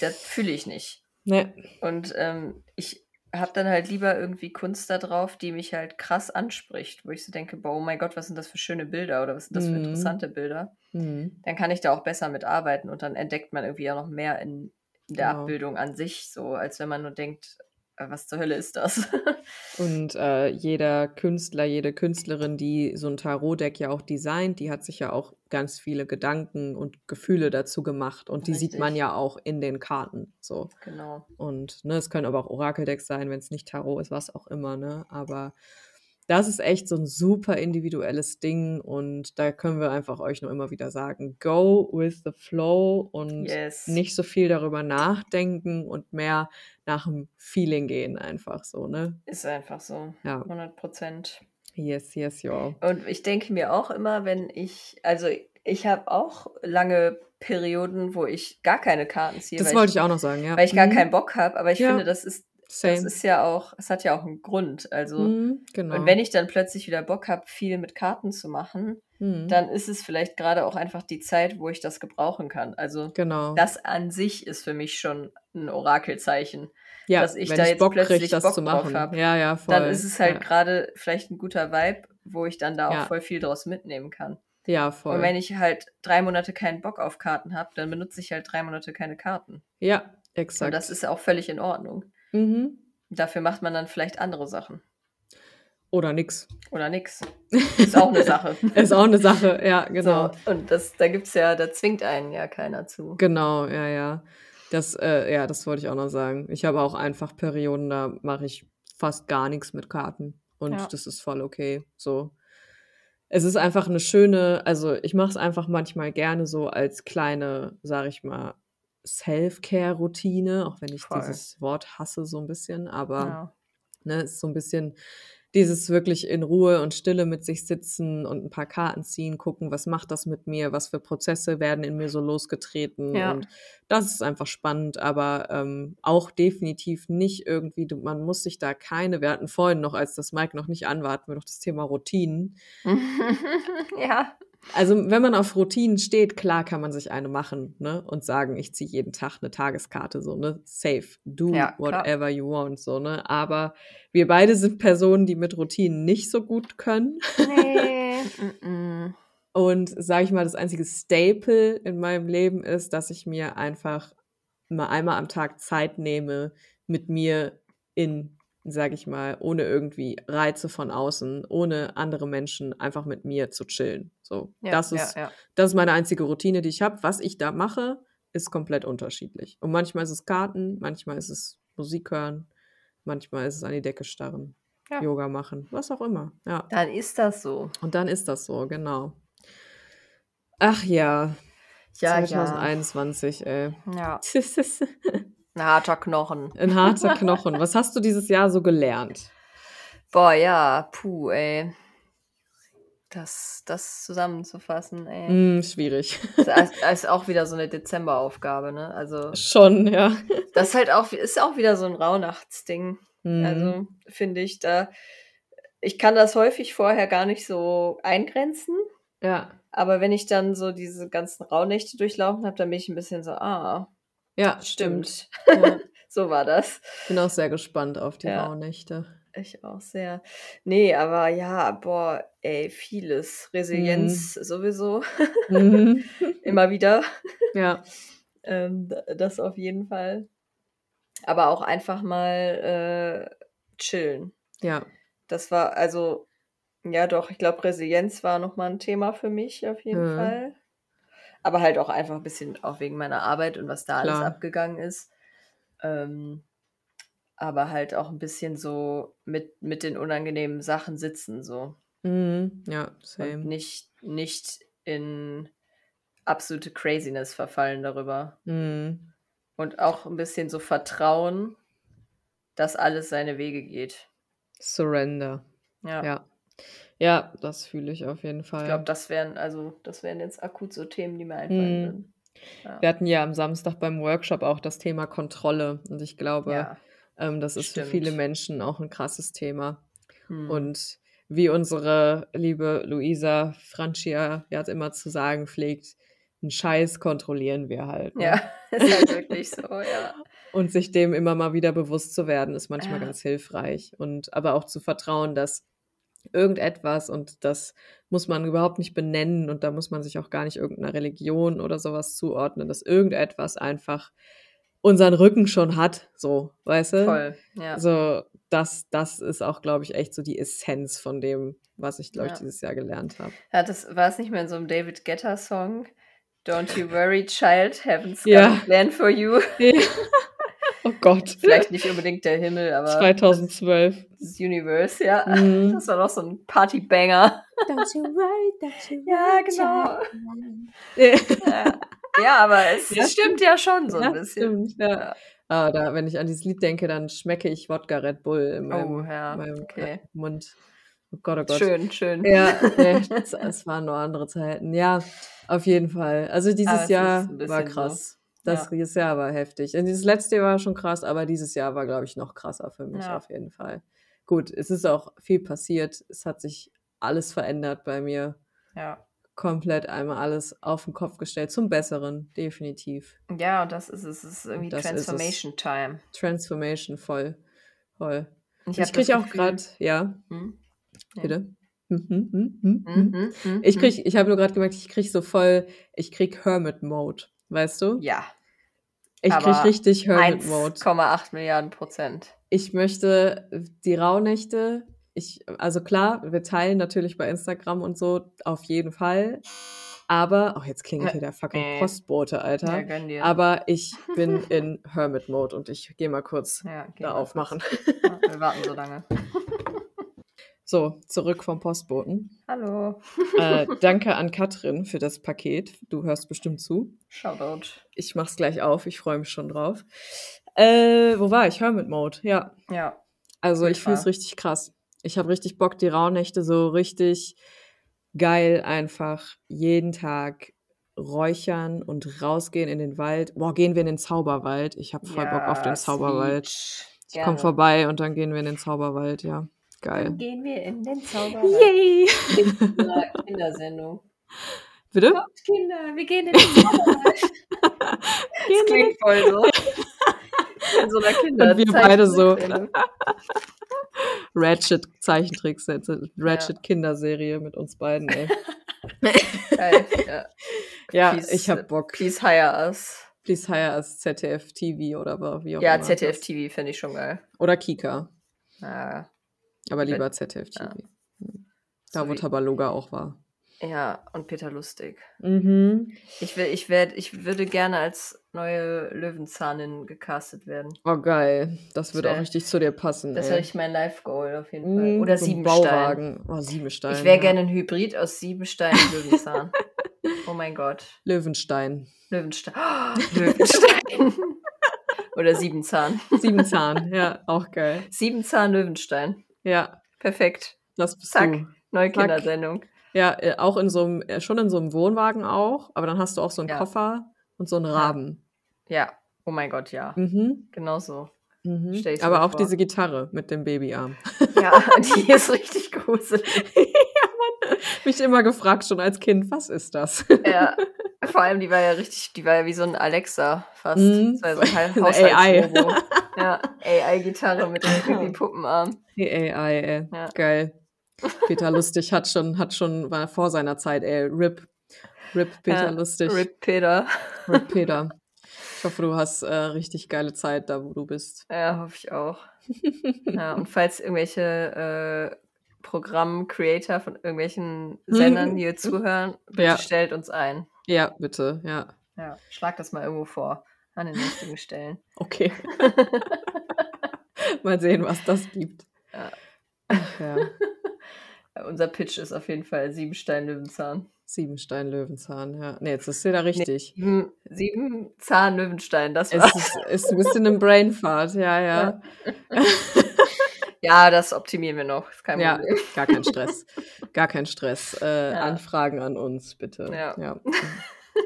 das fühle ich nicht. Ne. Und ähm, ich habe dann halt lieber irgendwie Kunst da drauf, die mich halt krass anspricht, wo ich so denke, boah, oh mein Gott, was sind das für schöne Bilder oder was sind das für Mhm. interessante Bilder? Mhm. Dann kann ich da auch besser mit arbeiten und dann entdeckt man irgendwie ja noch mehr in, in der Genau. Abbildung an sich, so als wenn man nur denkt, was zur Hölle ist das? Und äh, jeder Künstler, jede Künstlerin, die so ein Tarotdeck ja auch designt, die hat sich ja auch ganz viele Gedanken und Gefühle dazu gemacht. Und die sieht man Richtig. ja auch in den Karten. So. genau. Und ne, es können aber auch Orakeldecks sein, wenn es nicht Tarot ist, was auch immer, ne? Aber das ist echt so ein super individuelles Ding und da können wir einfach euch nur immer wieder sagen, go with the flow und Yes. nicht so viel darüber nachdenken und mehr nach dem Feeling gehen einfach so, ne? Ist einfach so. Ja. 100 Prozent. Yes, yes, ja. Und ich denke mir auch immer, wenn ich, also ich habe auch lange Perioden, wo ich gar keine Karten ziehe, Das wollte ich, ich auch noch sagen, ja. weil ich gar Mhm. keinen Bock habe. Aber ich Ja. finde, das ist, das Same. ist ja auch, es hat ja auch einen Grund. Also, Mhm, genau. und wenn ich dann plötzlich wieder Bock habe, viel mit Karten zu machen, Mhm. dann ist es vielleicht gerade auch einfach die Zeit, wo ich das gebrauchen kann. Also, genau. das an sich ist für mich schon ein Orakelzeichen. ja, dass ich da ich jetzt Bock plötzlich das Bock zu drauf machen. hab, Ja, ja, voll. Dann ist es halt ja. gerade vielleicht ein guter Vibe, wo ich dann da auch Ja. voll viel draus mitnehmen kann. ja, voll. Und wenn ich halt drei Monate keinen Bock auf Karten habe, dann benutze ich halt drei Monate keine Karten. ja, Und exakt. das ist auch völlig in Ordnung. Mhm. Dafür macht man dann vielleicht andere Sachen. Oder nix. Oder nix. Ist auch eine Sache. Ist auch eine Sache, ja, genau. So, und das, da gibt's ja, da zwingt einen ja keiner zu. Genau, ja, ja. Das, äh, ja, das wollte ich auch noch sagen. Ich habe auch einfach Perioden, da mache ich fast gar nichts mit Karten. Und Ja. das ist voll okay. So. Es ist einfach eine schöne, also ich mache es einfach manchmal gerne so als kleine, sag ich mal, Self-Care-Routine, auch wenn ich Voll. dieses Wort hasse so ein bisschen, aber Ja. Ne, ist so ein bisschen dieses wirklich in Ruhe und Stille mit sich sitzen und ein paar Karten ziehen, gucken, was macht das mit mir, was für Prozesse werden in mir so losgetreten. Ja. Und das ist einfach spannend, aber ähm, auch definitiv nicht irgendwie, man muss sich da keine, wir hatten vorhin noch, als das Mike noch nicht an war, hatten wir noch das Thema Routinen. ja. Also wenn man auf Routinen steht, klar kann man sich eine machen ne? und sagen, ich ziehe jeden Tag eine Tageskarte, so, ne? Safe, do Ja, whatever you want, so, ne? Aber wir beide sind Personen, die mit Routinen nicht so gut können. Nee. Und sage ich mal, das einzige Staple in meinem Leben ist, dass ich mir einfach mal einmal am Tag Zeit nehme, mit mir in, sage ich mal, ohne irgendwie Reize von außen, ohne andere Menschen, einfach mit mir zu chillen. So, ja, das ja, ist ja. das ist meine einzige Routine, die ich habe. Was ich da mache, ist komplett unterschiedlich. Und manchmal ist es Karten, manchmal ist es Musik hören, manchmal ist es an die Decke starren, Ja. Yoga machen, was auch immer. Ja. Dann ist das so. Und dann ist das so, genau. Ach ja, Ja, 2021, ey. ja. Ein harter Knochen. Ein harter Knochen. Was hast du dieses Jahr so gelernt? Boah, ja, puh, ey. Das, das zusammenzufassen, ey. Hm, schwierig. Das ist- ist auch wieder so eine Dezemberaufgabe, ne? Also, Schon, ja. das ist halt auch, ist auch wieder so ein Rauhnachtsding. Hm. Also, finde ich da. Ich kann das häufig vorher gar nicht so eingrenzen, ja, aber wenn ich dann so diese ganzen Rauhnächte durchlaufen habe, dann bin ich ein bisschen so, ah, ja, stimmt. Ja. so war das. Bin auch sehr gespannt auf die Ja. Rauhnächte. Ich auch sehr. Nee, aber ja, boah, ey, vieles. Resilienz sowieso. Mhm. Immer wieder. Ja, Ähm, das auf jeden Fall. Aber auch einfach mal äh, chillen. ja. Das war, also, ja doch, ich glaube, Resilienz war nochmal ein Thema für mich auf jeden Mhm. Fall. Aber halt auch einfach ein bisschen auch wegen meiner Arbeit und was da alles Klar. abgegangen ist. Ähm, aber halt auch ein bisschen so mit, mit den unangenehmen Sachen sitzen, so. Mhm. Ja, Und same. nicht, nicht in absolute Craziness verfallen darüber. Mhm. Und auch ein bisschen so vertrauen, dass alles seine Wege geht. Surrender. Ja. Ja. Ja, das fühle ich auf jeden Fall. Ich glaube, das wären, also, das wären jetzt akut so Themen, die mir einfallen würden. Ja. Wir hatten ja am Samstag beim Workshop auch das Thema Kontrolle. Und ich glaube, ja. ähm, das ist stimmt. für viele Menschen auch ein krasses Thema. Hm. Und wie unsere liebe Luisa Francia ja immer zu sagen pflegt, einen Scheiß kontrollieren wir halt. Ne? ja, ist halt wirklich so, ja. Und sich dem immer mal wieder bewusst zu werden, ist manchmal Ja. ganz hilfreich. Und aber auch zu vertrauen, dass irgendetwas, und das muss man überhaupt nicht benennen, und da muss man sich auch gar nicht irgendeiner Religion oder sowas zuordnen, dass irgendetwas einfach unseren Rücken schon hat, so, weißt du? Voll, ja. So, das, das ist auch, glaube ich, echt so die Essenz von dem, was ich, glaube ich, Ja. dieses Jahr gelernt habe. Ja, das war es nicht mehr in so einem David Guetta Song. Don't you worry, child, heaven's got Ja. a plan for you. oh Gott. Vielleicht nicht unbedingt der Himmel, aber 2012. das Universe, ja. Mhm. Das war doch so ein Partybanger. Don't you worry, don't you Ja, genau. Ja, ja aber es Ja, stimmt ja schon so ein ja, bisschen. Stimmt, ja. Ah, da, wenn ich an dieses Lied denke, dann schmecke ich Wodka Red Bull in meinem, Oh, ja, meinem okay. Mund. Oh Gott, oh Gott. Schön, schön. Ja, es, waren nur andere Zeiten. Ja, auf jeden Fall. Also dieses es Jahr war so. Das Ja. Jahr war heftig. Und dieses letzte Jahr war schon krass, aber dieses Jahr war, glaube ich, noch krasser für mich Ja. auf jeden Fall. Gut, es ist auch viel passiert. Es hat sich alles verändert bei mir. Ja. Komplett einmal alles auf den Kopf gestellt. Zum Besseren, definitiv. ja, und das ist es. Es ist irgendwie Das ist. Transformation Time. Transformation voll. Voll. Ich, Ich, kriege auch gerade, ja, Hm? Ja. bitte. Hm, hm, hm. Mhm, mhm, Ich mhm. krieg, ich habe nur gerade gemerkt, ich krieg so voll, ich krieg Hermit Mode, weißt du? Ja, Ich krieg richtig Hermit Mode. 1,8 Milliarden Prozent. Ich möchte die Rauhnächte, ich, also klar, wir teilen natürlich bei Instagram und so, auf jeden Fall. Aber, oh, jetzt klingelt hier der fucking Äh. Postbote, Ja, Alter. gönn dir. Aber ich bin in Hermit Mode und ich gehe mal kurz ja, da mal aufmachen. kurz. Ja, wir warten so lange. So, zurück vom Postboten. Hallo. Äh, danke an Katrin für das Paket. Du hörst bestimmt zu. Shoutout. Ich mach's gleich auf, ich freue mich schon drauf. Äh, wo war ich? Hermit Mode, ja. Ja, Also ich es richtig krass. Ich habe richtig Bock, die Rauhnächte so richtig geil einfach jeden Tag räuchern und rausgehen in den Wald. Boah, gehen wir in den Zauberwald. Ich habe voll Bock auf den Ja, Zauberwald. sweet. Ich komme vorbei und dann gehen wir in den Zauberwald, ja. Geil. Dann gehen wir in den Zauberwald. Yay! Kinder- Kindersendung. Bitte? Kommt, Kinder, wir gehen in den Zauberwald. Das klingt voll so. In so einer Kinder Und wir beide so. Ratchet Zeichentricks, Ratchet Kinderserie mit uns beiden, ey. Geil, ja. Ja, Please, ich hab Bock. Please hire us. Please hire as ZDF TV oder wie auch Ja, immer. ZDF das- TV finde ich schon geil. Oder Kika. Ja, Aber Wenn- lieber ZDF TV. Da, so wo wie- Tabaloga auch war. ja, und Peter Lustig. Mhm. Ich, will, ich, werd, ich würde gerne als neue Löwenzahnin gecastet werden. Oh, geil. Das würde wär- auch richtig zu dir passen. Das wäre ich mein Live-Goal auf jeden Mhm, Fall. Oder so ein Siebenstein. Bauwagen. Oh, Siebenstein. Ich wäre ja. gerne ein Hybrid aus Siebenstein und Löwenzahn. oh mein Gott. Löwenstein. Löwenstein. Oh, Löwenstein. Oder Siebenzahn. Siebenzahn. ja, auch geil. Siebenzahn Löwenstein. Ja, Perfekt. das bist Zack. du. Neue Zack. Kindersendung. Ja, äh, auch in so einem, äh, schon in so einem Wohnwagen auch, aber dann hast du auch so einen Ja. Koffer und so einen Raben. Ja. Oh mein Gott, ja. Mhm. Genau so. Mhm. Aber auch vor. diese Gitarre mit dem Babyarm. Ja, die ist richtig gruselig. Mich immer gefragt schon als Kind, was ist das? Ja. Vor allem, die war ja richtig, die war ja wie so ein Alexa fast. Mhm. Das war so ein AI. Ja, AI-Gitarre mit dem Puppenarm. Die AI, ey. Ja. Geil. Peter Lustig hat schon, hat schon, war vor seiner Zeit, ey. RIP. RIP Peter Ja, Lustig. Rip Peter. RIP Peter. Ich hoffe, du hast äh, richtig geile Zeit da, wo du bist. Ja, hoffe ich auch. Ja, und falls irgendwelche äh, Programm-Creator von irgendwelchen Sendern hier zuhören, bitte Ja. stellt uns ein. Ja, bitte, ja. Ja, schlag das mal irgendwo vor. An den richtigen Stellen. Okay. Mal sehen, was das gibt. Ja. Ja. Unser Pitch ist auf jeden Fall Siebenstein Löwenzahn. Siebenstein Löwenzahn, ja. Nee, jetzt ist sie da richtig. Sieben, sieben Zahn Löwenstein, das Es war. ist, ist ein bisschen ein Brainfart, ja, ja. Ja, das optimieren wir noch. Ist kein Ja, Problem. gar kein Stress. Gar kein Stress. Äh, Ja. Anfragen an uns, bitte. Ja.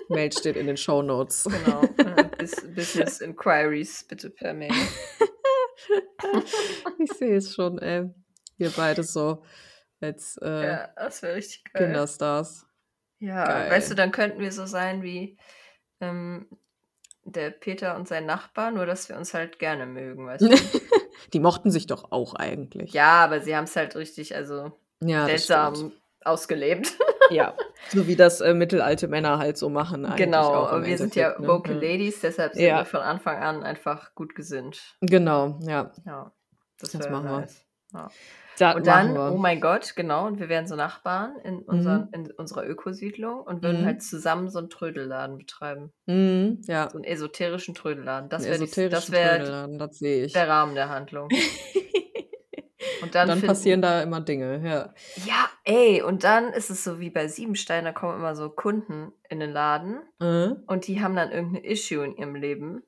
Mail steht in den Show Notes. Genau. Bus- Business Inquiries bitte per Mail. Ich sehe es schon, ey. Wir beide so als äh, Ja, das richtig geil. Kinderstars. Ja, Geil. weißt du, dann könnten wir so sein wie ähm, der Peter und sein Nachbar, nur dass wir uns halt gerne mögen, weißt du? Die mochten sich doch auch eigentlich. Ja, aber sie haben es halt richtig, also Ja, seltsam. Ausgelebt. Ja, so wie das äh, mittelalte Männer halt so machen genau, und wir sind ja ne? Vocal Ladies, deshalb sind Ja. wir von Anfang an einfach gut gesinnt. Genau, ja. Ja, das, Das machen wir. nice. Ja. Da Und dann, wir. oh mein Gott, genau, und wir wären so Nachbarn in, unseren, in unserer Ökosiedlung und würden Mhm. halt zusammen so einen Trödelladen betreiben. Mhm, ja. So einen esoterischen Trödelladen. Das wäre das wär Trödelladen, das sehe ich. der Rahmen der Handlung. Und Und dann, dann finden- passieren da immer Dinge, ja. Ja, ey, und dann ist es so wie bei Siebenstein, da kommen immer so Kunden in den Laden Äh? und die haben dann irgendein Issue in ihrem Leben.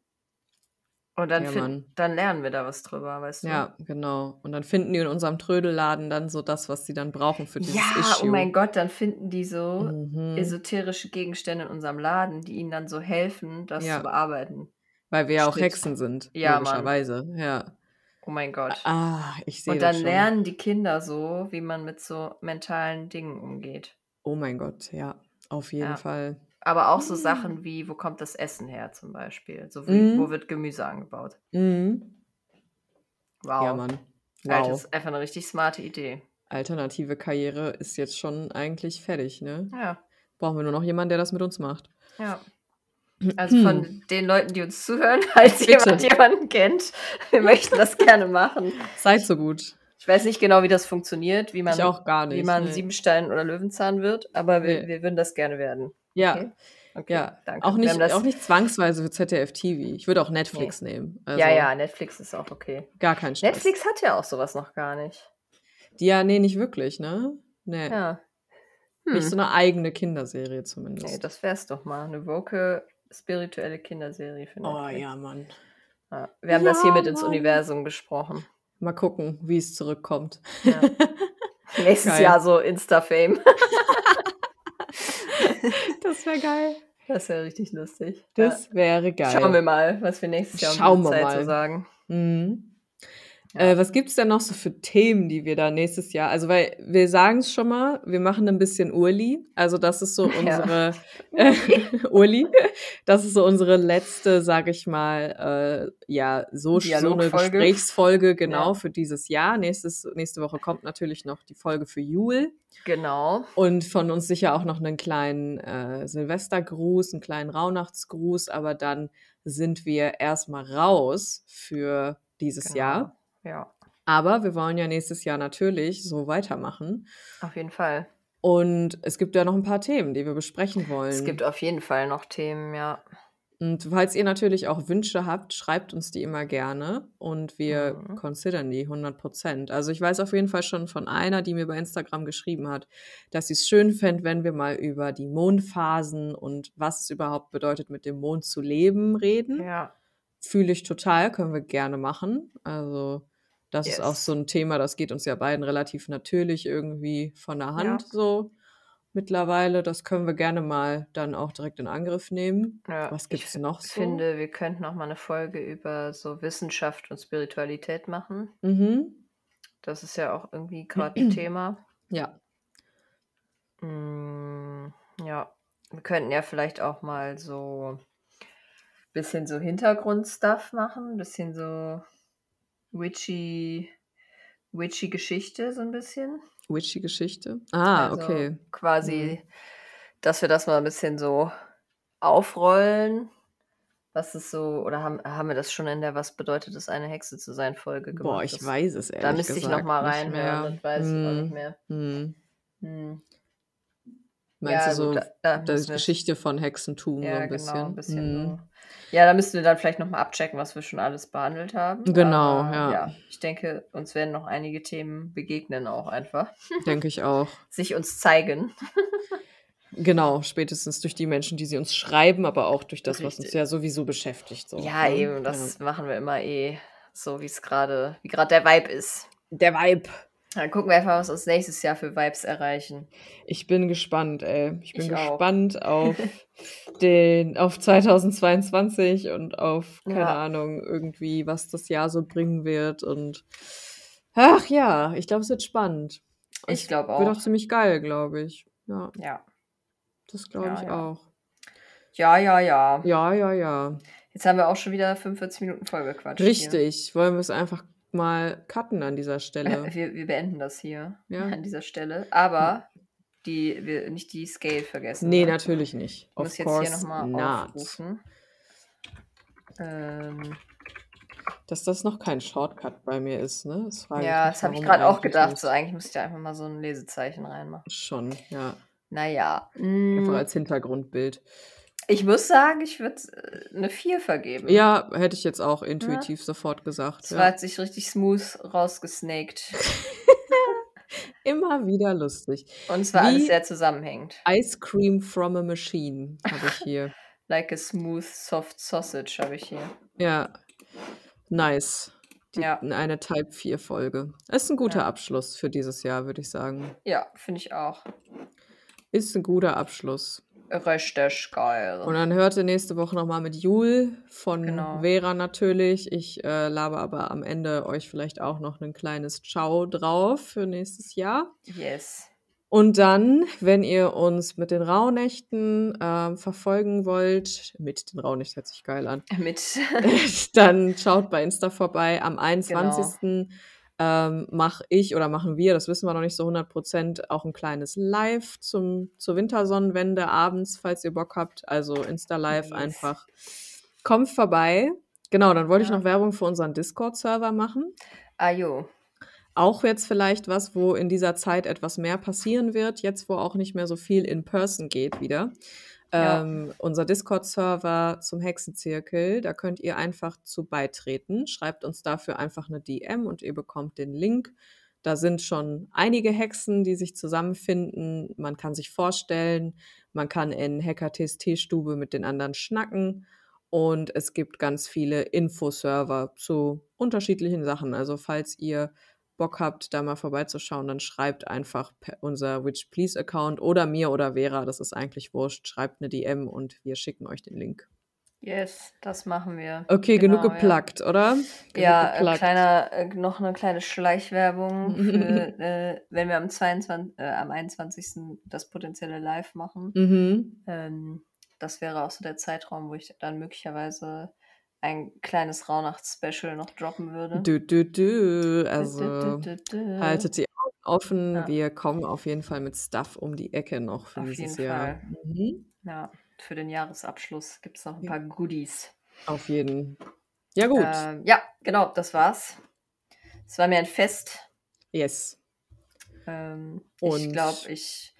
Und dann, Ja, fin- Mann. dann lernen wir da was drüber, weißt du? Ja, genau. Und dann finden die in unserem Trödelladen dann so das, was sie dann brauchen für dieses Ja, Issue. oh mein Gott, dann finden die so Mhm. esoterische Gegenstände in unserem Laden, die ihnen dann so helfen, das Ja. zu bearbeiten. Weil wir ja auch. Hexen sind, Ja, Mann. logischerweise. Ja. Oh mein Gott. Ah, ich sehe Und das dann schon. lernen die Kinder so, wie man mit so mentalen Dingen umgeht. Oh mein Gott, ja, auf jeden Ja. Fall. Aber auch so Sachen wie, wo kommt das Essen her zum Beispiel? So wie, Mhm. wo wird Gemüse angebaut? Mhm. Wow. Ja, Mann. Alter, Wow. Das ist einfach eine richtig smarte Idee. Alternative Karriere ist jetzt schon eigentlich fertig, ne? Ja, Brauchen wir nur noch jemanden, der das mit uns macht. ja. Also von den Leuten, die uns zuhören, falls Bitte. jemand jemanden kennt, wir möchten das gerne machen. Seid so gut. Ich weiß nicht genau, wie das funktioniert, wie man, ich auch gar nicht. wie man nee. Siebenstein oder Löwenzahn wird, aber wir, Nee. wir würden das gerne werden. Ja, Okay. Okay, ja. danke. Auch nicht, auch nicht zwangsweise für ZDF TV. Ich würde auch Netflix nehmen. Also ja, ja, Netflix ist auch okay. Gar kein Stress. Netflix hat ja auch sowas noch gar nicht. Die, ja, nee, nicht wirklich, ne? Nee. Ja. Nicht Hm. so eine eigene Kinderserie zumindest. Nee, das wär's doch mal. Eine woke, spirituelle Kinderserie für oh Netflix. ja, Mann. Ja. Wir haben Ja, das hiermit ins Mann. Universum gesprochen. Mal gucken, wie es zurückkommt. Ja. Nächstes Geil. Jahr so Insta-Fame. Das wäre geil. Das wäre richtig lustig. Das wäre geil. Schauen wir mal, was wir nächstes Jahr Schauen um diese wir Zeit mal. so sagen. Mhm. Ja. Äh, was gibt es denn noch so für Themen, die wir da nächstes Jahr? Also, weil wir sagen es schon mal, wir machen ein bisschen Urli. Also, das ist so Ja. unsere äh, Urli. Das ist so unsere letzte, sag ich mal, äh, ja, so, so eine. Gesprächsfolge genau Ja. für dieses Jahr. Nächstes, nächste Woche kommt natürlich noch die Folge für Jul. Genau. Und von uns sicher auch noch einen kleinen äh, Silvestergruß, einen kleinen Rauhnachtsgruß, aber dann sind wir erstmal raus für dieses genau. Jahr. Ja, Aber wir wollen ja nächstes Jahr natürlich so weitermachen. auf jeden Fall. Und es gibt ja noch ein paar Themen, die wir besprechen wollen. Es gibt auf jeden Fall noch Themen, ja. Und falls ihr natürlich auch Wünsche habt, schreibt uns die immer gerne und wir Mhm. considern die 100 Prozent. Also ich weiß auf jeden Fall schon von einer, die mir bei Instagram geschrieben hat, dass sie es schön fände, wenn wir mal über die Mondphasen und was es überhaupt bedeutet, mit dem Mond zu leben, reden. Ja, Fühle ich total, können wir gerne machen. Also das ist auch Yes. so ein Thema, das geht uns ja beiden relativ natürlich irgendwie von der Hand Ja. so mittlerweile. Das können wir gerne mal dann auch direkt in Angriff nehmen. ja. Was ich gibt's f- noch so? finde, wir könnten noch mal eine Folge über so Wissenschaft und Spiritualität machen. Mhm. Das ist ja auch irgendwie gerade ein Thema. Ja. Mm, ja, wir könnten ja vielleicht auch mal so ein bisschen so Hintergrundstuff machen, ein bisschen so witchy, witchy Geschichte, so ein bisschen. Witchy Geschichte. Ah, Also okay. Quasi, Mhm. dass wir das mal ein bisschen so aufrollen. Was ist so, oder haben, haben wir das schon in der Was bedeutet es, eine Hexe zu sein Folge gemacht? Boah, ich das, weiß es ehrlich Da müsste ich gesagt noch mal nicht reinhören, das weiß ich auch nicht Hm, mehr. hm. Hm. Meinst Ja, du so gut, da, da die müssen wir- Geschichte von Hexentum so Ja, ein bisschen? genau, ein bisschen Hm. so. Ja, da müssten wir dann vielleicht nochmal abchecken, was wir schon alles behandelt haben. Genau, Aber, ja. Ich denke, uns werden noch einige Themen begegnen auch einfach. Denke ich auch. Sich uns zeigen. Genau, spätestens durch die Menschen, die sie uns schreiben, aber auch durch das, was uns Richtig. ja sowieso beschäftigt. So, ja, ne? eben, das machen wir immer eh so, wie es gerade, wie gerade der Vibe ist. Ja. Der Vibe. Dann gucken wir einfach, was uns nächstes Jahr für Vibes erreichen. Ich bin gespannt, ey. Ich bin Ich auch. gespannt auf den, auf 2022 und auf, keine Ja. Ahnung, irgendwie, was das Jahr so bringen wird. Und ach ja, ich glaube, es wird spannend. Ich Es glaube Wird auch. auch ziemlich geil, glaube ich. Ja, Ja. das glaube Ja, ich ja. auch. Ja, ja, ja. Ja, ja, ja. Jetzt haben wir auch schon wieder 45 Minuten voll gequatscht. Richtig. Hier. Wollen wir es einfach mal cutten an dieser Stelle? Wir, wir beenden das hier ja. an dieser Stelle. Aber die, wir, nicht die Scale vergessen. Nee, ne? natürlich nicht. Ich muss jetzt hier nochmal aufrufen. Ähm, Dass das noch kein Shortcut bei mir ist, ne? Das ja, das habe ich gerade auch gedacht. So, eigentlich muss ich da einfach mal so ein Lesezeichen reinmachen. Schon, ja. Naja. Einfach mm. als Hintergrundbild. Ich muss sagen, ich würde äh, eine 4 vergeben. Ja, hätte ich jetzt auch intuitiv ja. sofort gesagt. Das ja. war hat sich richtig smooth rausgesnaked. Immer wieder lustig. Und zwar alles sehr zusammenhängend. Ice Cream from a Machine habe ich hier. like a smooth, soft sausage habe ich hier. Ja, nice. Die, ja. Eine Type 4 Folge. Ist ein guter ja. Abschluss für dieses Jahr, würde ich sagen. Ja, finde ich auch. Ist ein guter Abschluss. Richtig geil. Und dann hört ihr nächste Woche nochmal mit Jul von genau. Vera natürlich. Ich äh, labe aber am Ende euch vielleicht auch noch ein kleines Ciao drauf für nächstes Jahr. Yes. Und dann, wenn ihr uns mit den Rauhnächten äh, verfolgen wollt, mit den Rauhnächten hört sich geil an. Mit. dann schaut bei Insta vorbei. Am 21. Genau ähm, mache ich oder machen wir, das wissen wir noch nicht so 100 Prozent, auch ein kleines Live zum, zur Wintersonnenwende abends, falls ihr Bock habt. Also Insta-Live yes. einfach. Kommt vorbei. Genau, dann wollte ja. ich noch Werbung für unseren Discord-Server machen. Ah, jo. Auch jetzt vielleicht was, wo in dieser Zeit etwas mehr passieren wird, jetzt wo auch nicht mehr so viel in Person geht wieder. Ja. Ähm, unser Discord-Server zum Hexenzirkel, da könnt ihr einfach zu beitreten. Schreibt uns dafür einfach eine DM und ihr bekommt den Link. Da sind schon einige Hexen, die sich zusammenfinden. Man kann sich vorstellen, man kann in Hackertes Teestube mit den anderen schnacken. Und es gibt ganz viele Infoserver zu unterschiedlichen Sachen. Also falls ihr Bock habt, da mal vorbeizuschauen, dann schreibt einfach unser Witch Please Account oder mir oder Vera, das ist eigentlich wurscht. Schreibt eine DM und wir schicken euch den Link. Yes, das machen wir. Okay, genau, genug geplackt, ja. oder? Genug ja, geplackt. Kleiner, äh, noch eine kleine Schleichwerbung, für, äh, wenn wir am, 22, äh, am 21. das potenzielle Live machen. Mhm. Ähm, das wäre auch so der Zeitraum, wo ich dann möglicherweise ein kleines Rauhnachts-Special noch droppen würde. Du, du, du. Also du, du, haltet die Augen offen. Ja. Wir kommen auf jeden Fall mit Stuff um die Ecke noch für auf dieses jeden Jahr. Fall. Mhm. Ja, für den Jahresabschluss gibt es noch ein paar Goodies. Auf jeden. Ja, gut. Ähm, ja, genau, das war's. Es war mir ein Fest. Yes. Ähm, ich glaube, ich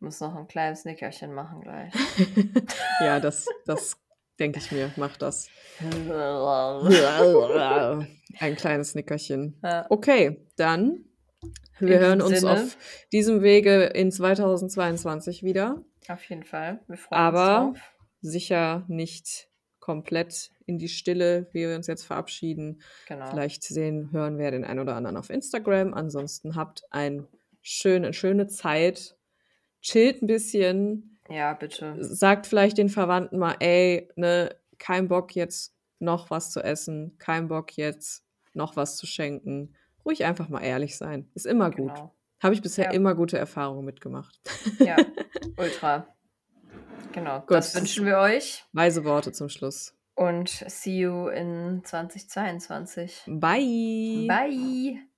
muss noch ein kleines Nickerchen machen gleich. ja, das, das denke ich mir, mach das. Ein kleines Nickerchen. Okay, dann wir hören uns Sinne. auf diesem Wege in 2022 wieder. Auf jeden Fall. Wir freuen Aber uns drauf. sicher nicht komplett in die Stille, wie wir uns jetzt verabschieden. Genau. Vielleicht sehen, hören wir den einen oder anderen auf Instagram. Ansonsten habt ein schön, eine schöne Zeit. Chillt ein bisschen ja, bitte. Sagt vielleicht den Verwandten mal, ey, ne, kein Bock jetzt noch was zu essen, kein Bock jetzt noch was zu schenken. Ruhig einfach mal ehrlich sein. Ist immer gut. Genau. Habe ich bisher ja. immer gute Erfahrungen mitgemacht. Ja, ultra. Genau, gut. das wünschen wir euch. Weise Worte zum Schluss. Und see you in 2022. Bye. Bye.